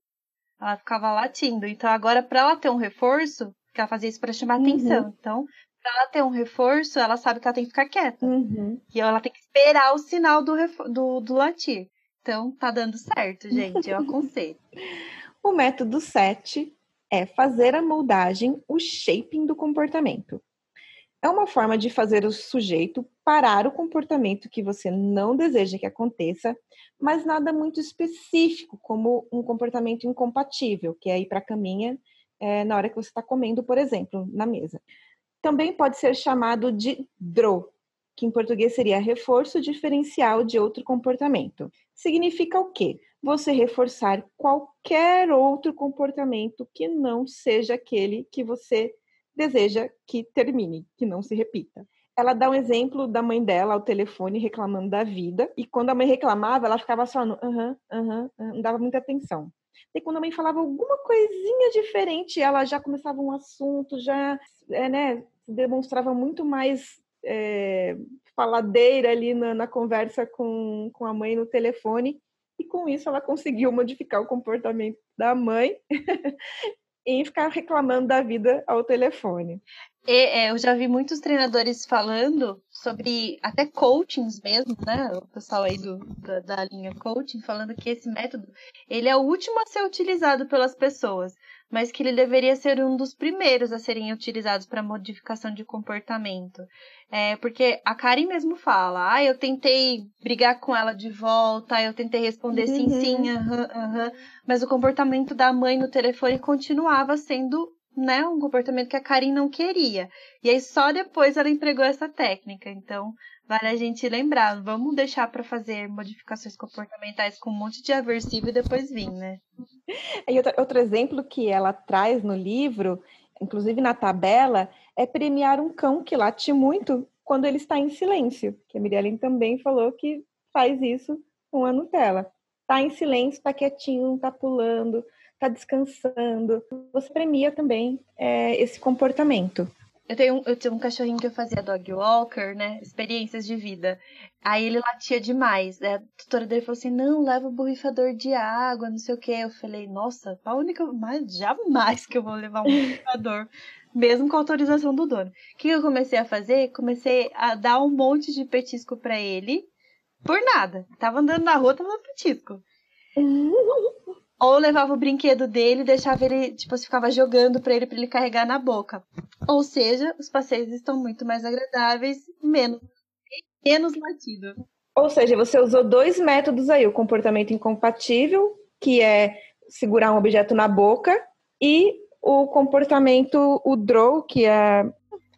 Ela ficava latindo. Então, agora, para ela ter um reforço, que ela fazia isso para chamar uhum. atenção. Então, para ela ter um reforço, ela sabe que ela tem que ficar quieta. Uhum. E ela tem que esperar o sinal do, do, do latir. Então, tá dando certo, gente. Eu [LAUGHS] aconselho. o método 7 é fazer a moldagem, o shaping do comportamento. É uma forma de fazer o sujeito parar o comportamento que você não deseja que aconteça, mas nada muito específico, como um comportamento incompatível, que é ir para a caminha é, na hora que você está comendo, por exemplo, na mesa. Também pode ser chamado de DRO, que em português seria reforço diferencial de outro comportamento. Significa o quê? Você reforçar qualquer outro comportamento que não seja aquele que você deseja que termine, que não se repita. Ela dá um exemplo da mãe dela ao telefone reclamando da vida, e quando a mãe reclamava, ela ficava só no aham, aham, não dava muita atenção. E quando a mãe falava alguma coisinha diferente, ela já começava um assunto, já é, né, demonstrava muito mais é, faladeira ali na, na, conversa com, com a mãe no telefone, e com isso ela conseguiu modificar o comportamento da mãe [LAUGHS] em ficar reclamando da vida ao telefone. É, eu já vi muitos treinadores falando sobre até coachings mesmo, né? O pessoal aí do, da, da, linha coaching falando que esse método ele é o último a ser utilizado pelas pessoas mas que ele deveria ser um dos primeiros a serem utilizados para modificação de comportamento. É, porque a Karen mesmo fala, ah, eu tentei brigar com ela de volta, eu tentei responder uhum. sim, sim, aham, uhum, aham, uhum, mas o comportamento da mãe no telefone continuava sendo né, um comportamento que a Karen não queria. E aí só depois ela empregou essa técnica. Então, vale a gente lembrar, vamos deixar para fazer modificações comportamentais com um monte de aversivo e depois vir, né? [LAUGHS] E outro, outro exemplo que ela traz no livro, inclusive na tabela, é premiar um cão que late muito quando ele está em silêncio. Que a Miriam também falou que faz isso com a Nutella. Tá em silêncio, tá quietinho, tá pulando, tá descansando. Você premia também é, esse comportamento. Eu tenho, eu tenho um cachorrinho que eu fazia dog walker, né? Experiências de vida. Aí ele latia demais. Né? A tutora dele falou assim: não, leva o borrifador de água, não sei o quê. Eu falei, nossa, a única. Mas jamais que eu vou levar um borrifador. [LAUGHS] mesmo com a autorização do dono. O que eu comecei a fazer? Comecei a dar um monte de petisco para ele. Por nada. Tava andando na rua, tava dando petisco. [LAUGHS] Ou levava o brinquedo dele e deixava ele, tipo, você ficava jogando para ele para ele carregar na boca. Ou seja, os passeios estão muito mais agradáveis, menos menos latido. Ou seja, você usou dois métodos aí, o comportamento incompatível, que é segurar um objeto na boca, e o comportamento, o draw, que é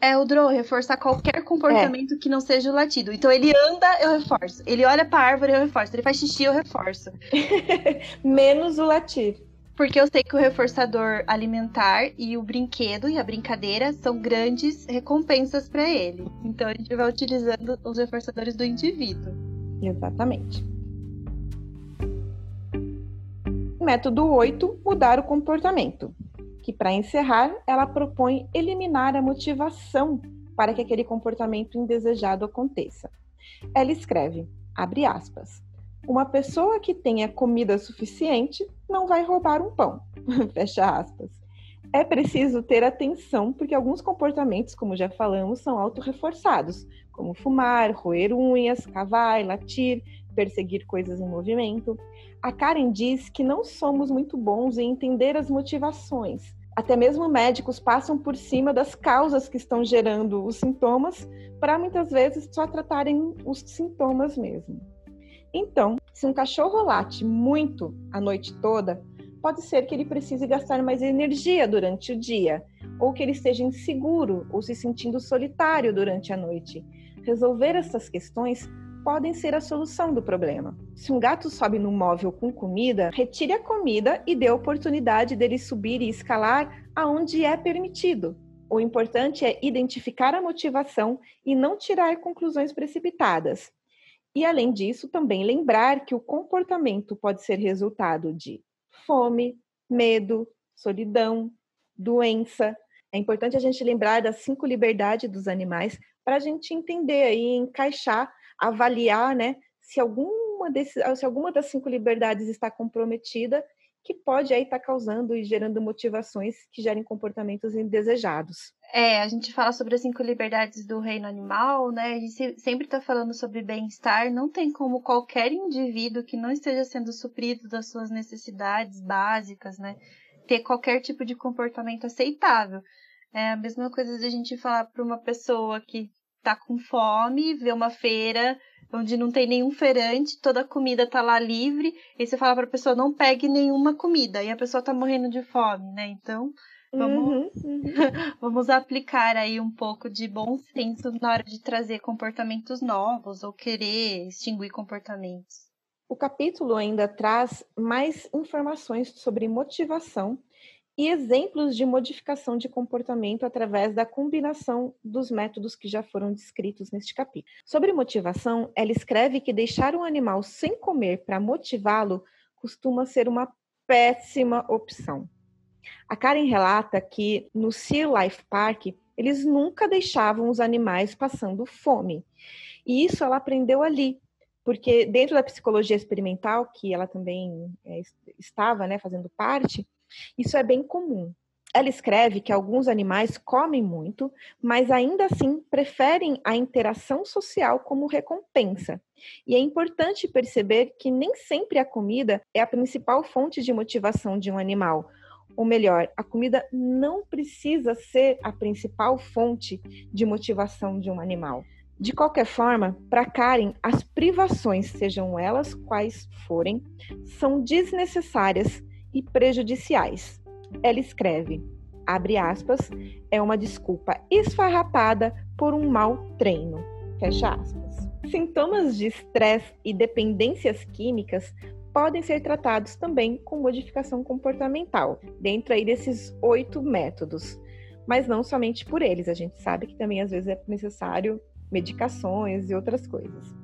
é o draw, reforçar qualquer comportamento é. que não seja o latido. Então ele anda, eu reforço. Ele olha pra árvore, eu reforço. Ele faz xixi, eu reforço. [LAUGHS] Menos o latido. Porque eu sei que o reforçador alimentar e o brinquedo e a brincadeira são grandes recompensas para ele. Então a gente vai utilizando os reforçadores do indivíduo. Exatamente. Método 8, mudar o comportamento que, para encerrar, ela propõe eliminar a motivação para que aquele comportamento indesejado aconteça. Ela escreve, abre aspas, uma pessoa que tenha comida suficiente não vai roubar um pão, [LAUGHS] fecha aspas. É preciso ter atenção porque alguns comportamentos, como já falamos, são autorreforçados, como fumar, roer unhas, cavar, latir, perseguir coisas em movimento. A Karen diz que não somos muito bons em entender as motivações, até mesmo médicos passam por cima das causas que estão gerando os sintomas para muitas vezes só tratarem os sintomas mesmo. Então, se um cachorro late muito a noite toda, pode ser que ele precise gastar mais energia durante o dia, ou que ele esteja inseguro ou se sentindo solitário durante a noite. Resolver essas questões podem ser a solução do problema. Se um gato sobe no móvel com comida, retire a comida e dê a oportunidade dele subir e escalar aonde é permitido. O importante é identificar a motivação e não tirar conclusões precipitadas. E além disso, também lembrar que o comportamento pode ser resultado de fome, medo, solidão, doença. É importante a gente lembrar das cinco liberdades dos animais para a gente entender e encaixar avaliar, né, se alguma, desse, se alguma das cinco liberdades está comprometida, que pode aí estar tá causando e gerando motivações que gerem comportamentos indesejados. É, a gente fala sobre as cinco liberdades do reino animal, né? A gente sempre está falando sobre bem-estar. Não tem como qualquer indivíduo que não esteja sendo suprido das suas necessidades básicas, né? Ter qualquer tipo de comportamento aceitável. É a mesma coisa de a gente falar para uma pessoa que tá com fome, vê uma feira onde não tem nenhum feirante, toda a comida tá lá livre, e você fala pra pessoa, não pegue nenhuma comida, e a pessoa tá morrendo de fome, né? Então, vamos, uhum, uhum. [LAUGHS] vamos aplicar aí um pouco de bom senso na hora de trazer comportamentos novos ou querer extinguir comportamentos. O capítulo ainda traz mais informações sobre motivação e exemplos de modificação de comportamento através da combinação dos métodos que já foram descritos neste capítulo. Sobre motivação, ela escreve que deixar um animal sem comer para motivá-lo costuma ser uma péssima opção. A Karen relata que no Sea Life Park eles nunca deixavam os animais passando fome. E isso ela aprendeu ali, porque dentro da psicologia experimental, que ela também é, estava né, fazendo parte, isso é bem comum. Ela escreve que alguns animais comem muito, mas ainda assim preferem a interação social como recompensa. E é importante perceber que nem sempre a comida é a principal fonte de motivação de um animal. Ou melhor, a comida não precisa ser a principal fonte de motivação de um animal. De qualquer forma, para Karen, as privações, sejam elas quais forem, são desnecessárias e prejudiciais. Ela escreve, abre aspas, é uma desculpa esfarrapada por um mau treino, fecha aspas. Sintomas de estresse e dependências químicas podem ser tratados também com modificação comportamental, dentro aí desses oito métodos, mas não somente por eles, a gente sabe que também às vezes é necessário medicações e outras coisas.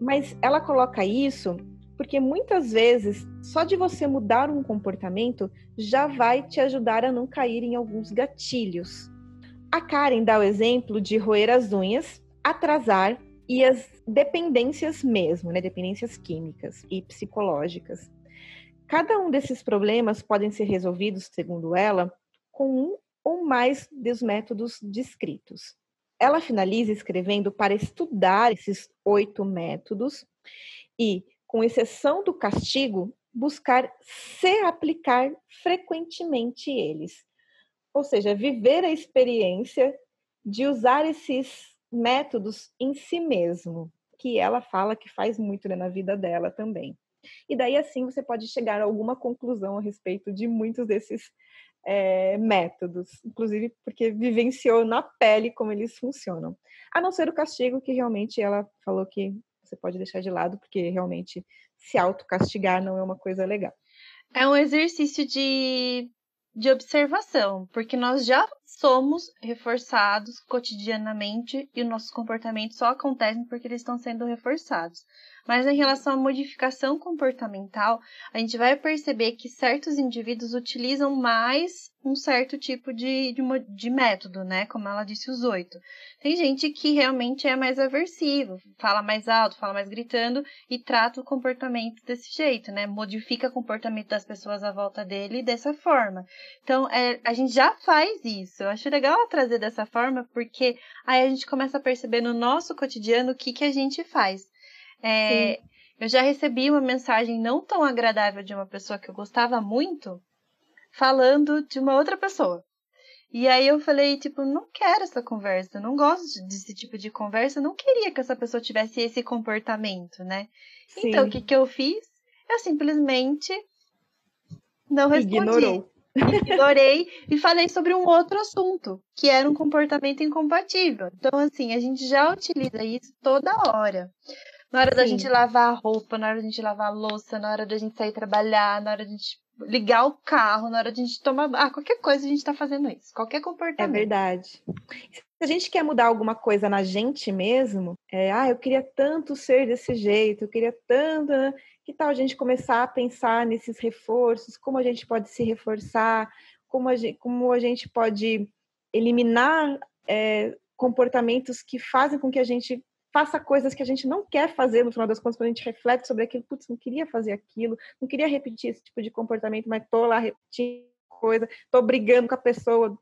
Mas ela coloca isso porque muitas vezes só de você mudar um comportamento já vai te ajudar a não cair em alguns gatilhos. A Karen dá o exemplo de roer as unhas, atrasar e as dependências mesmo, né? Dependências químicas e psicológicas. Cada um desses problemas podem ser resolvidos, segundo ela, com um ou mais dos métodos descritos. Ela finaliza escrevendo para estudar esses oito métodos e, com exceção do castigo, buscar se aplicar frequentemente eles. Ou seja, viver a experiência de usar esses métodos em si mesmo, que ela fala que faz muito né, na vida dela também. E daí assim você pode chegar a alguma conclusão a respeito de muitos desses é, métodos, inclusive porque vivenciou na pele como eles funcionam. A não ser o castigo, que realmente ela falou que você pode deixar de lado, porque realmente se autocastigar não é uma coisa legal. É um exercício de, de observação, porque nós já somos reforçados cotidianamente e os nossos comportamentos só acontecem porque eles estão sendo reforçados. Mas em relação à modificação comportamental, a gente vai perceber que certos indivíduos utilizam mais um certo tipo de, de, de, método, né? Como ela disse, os oito. Tem gente que realmente é mais aversivo, fala mais alto, fala mais gritando e trata o comportamento desse jeito, né? Modifica o comportamento das pessoas à volta dele dessa forma. Então, é, a gente já faz isso. Eu acho legal trazer dessa forma, porque aí a gente começa a perceber no nosso cotidiano o que, que a gente faz. É, eu já recebi uma mensagem não tão agradável de uma pessoa que eu gostava muito, falando de uma outra pessoa. E aí eu falei, tipo, não quero essa conversa, não gosto desse tipo de conversa, não queria que essa pessoa tivesse esse comportamento, né? Sim. Então, o que, que eu fiz? Eu simplesmente não respondi. Ignorou. Ignorei e falei sobre um outro assunto, que era um comportamento incompatível. Então, assim, a gente já utiliza isso toda hora. Na hora Sim. da gente lavar a roupa, na hora da gente lavar a louça, na hora da gente sair trabalhar, na hora da gente ligar o carro, na hora de a gente tomar. Ah, qualquer coisa a gente tá fazendo isso. Qualquer comportamento. É verdade. Se a gente quer mudar alguma coisa na gente mesmo, é, ah, eu queria tanto ser desse jeito, eu queria tanto. Né? Que tal a gente começar a pensar nesses reforços, como a gente pode se reforçar, como a gente, como a gente pode eliminar é, comportamentos que fazem com que a gente faça coisas que a gente não quer fazer no final das contas, quando a gente reflete sobre aquilo, putz, não queria fazer aquilo, não queria repetir esse tipo de comportamento, mas tô lá repetindo coisa, tô brigando com a pessoa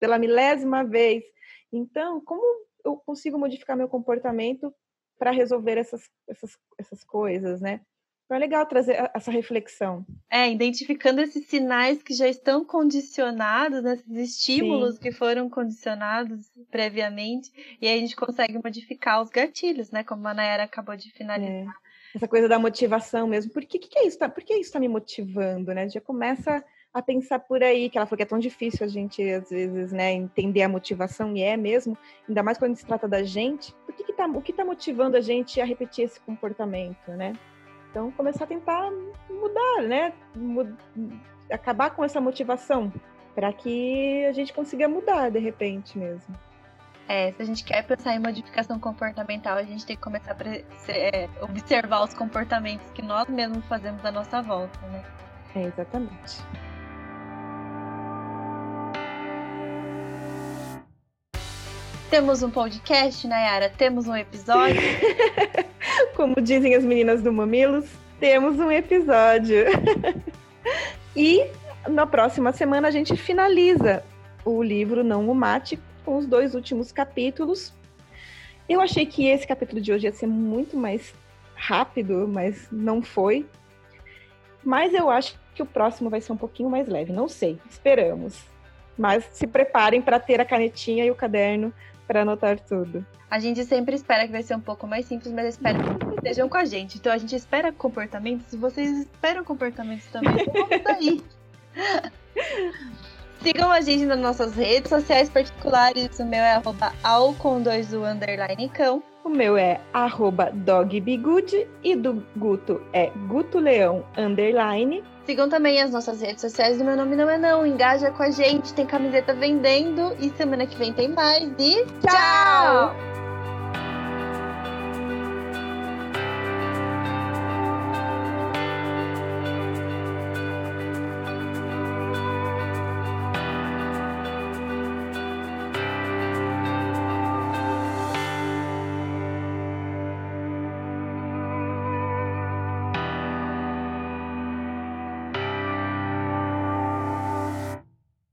pela milésima vez. Então, como eu consigo modificar meu comportamento para resolver essas, essas, essas coisas, né? Então é legal trazer essa reflexão. É, identificando esses sinais que já estão condicionados, né, esses estímulos Sim. que foram condicionados previamente, e aí a gente consegue modificar os gatilhos, né? Como a Nayara acabou de finalizar. É. Essa coisa da motivação mesmo. Por que, que, é isso? Tá, por que isso está me motivando, né? Já começa a pensar por aí, que ela falou que é tão difícil a gente, às vezes, né, entender a motivação, e é mesmo, ainda mais quando se trata da gente. Por que que tá, o que está motivando a gente a repetir esse comportamento, né? Então, começar a tentar mudar, né? Mud acabar com essa motivação para que a gente consiga mudar de repente mesmo. É, se a gente quer pensar em modificação comportamental, a gente tem que começar a é, observar os comportamentos que nós mesmos fazemos à nossa volta, né? É, exatamente. Temos um podcast, Nayara? Temos um episódio? [LAUGHS] Como dizem as meninas do Mamilos, temos um episódio. [LAUGHS] e na próxima semana a gente finaliza o livro Não o Mate com os dois últimos capítulos. Eu achei que esse capítulo de hoje ia ser muito mais rápido, mas não foi. Mas eu acho que o próximo vai ser um pouquinho mais leve. Não sei, esperamos. Mas se preparem para ter a canetinha e o caderno para anotar tudo. A gente sempre espera que vai ser um pouco mais simples, mas espero que estejam com a gente. Então a gente espera comportamentos. Se vocês esperam comportamentos também, vamos [LAUGHS] daí. Sigam a gente nas nossas redes sociais particulares. O meu é arroba ao com dois o underline cão. O meu é arroba dogbigude e do Guto é Guto Leão underline. Sigam também as nossas redes sociais do Meu Nome Não É Não. Engaja com a gente, tem camiseta vendendo e semana que vem tem mais. E tchau! tchau!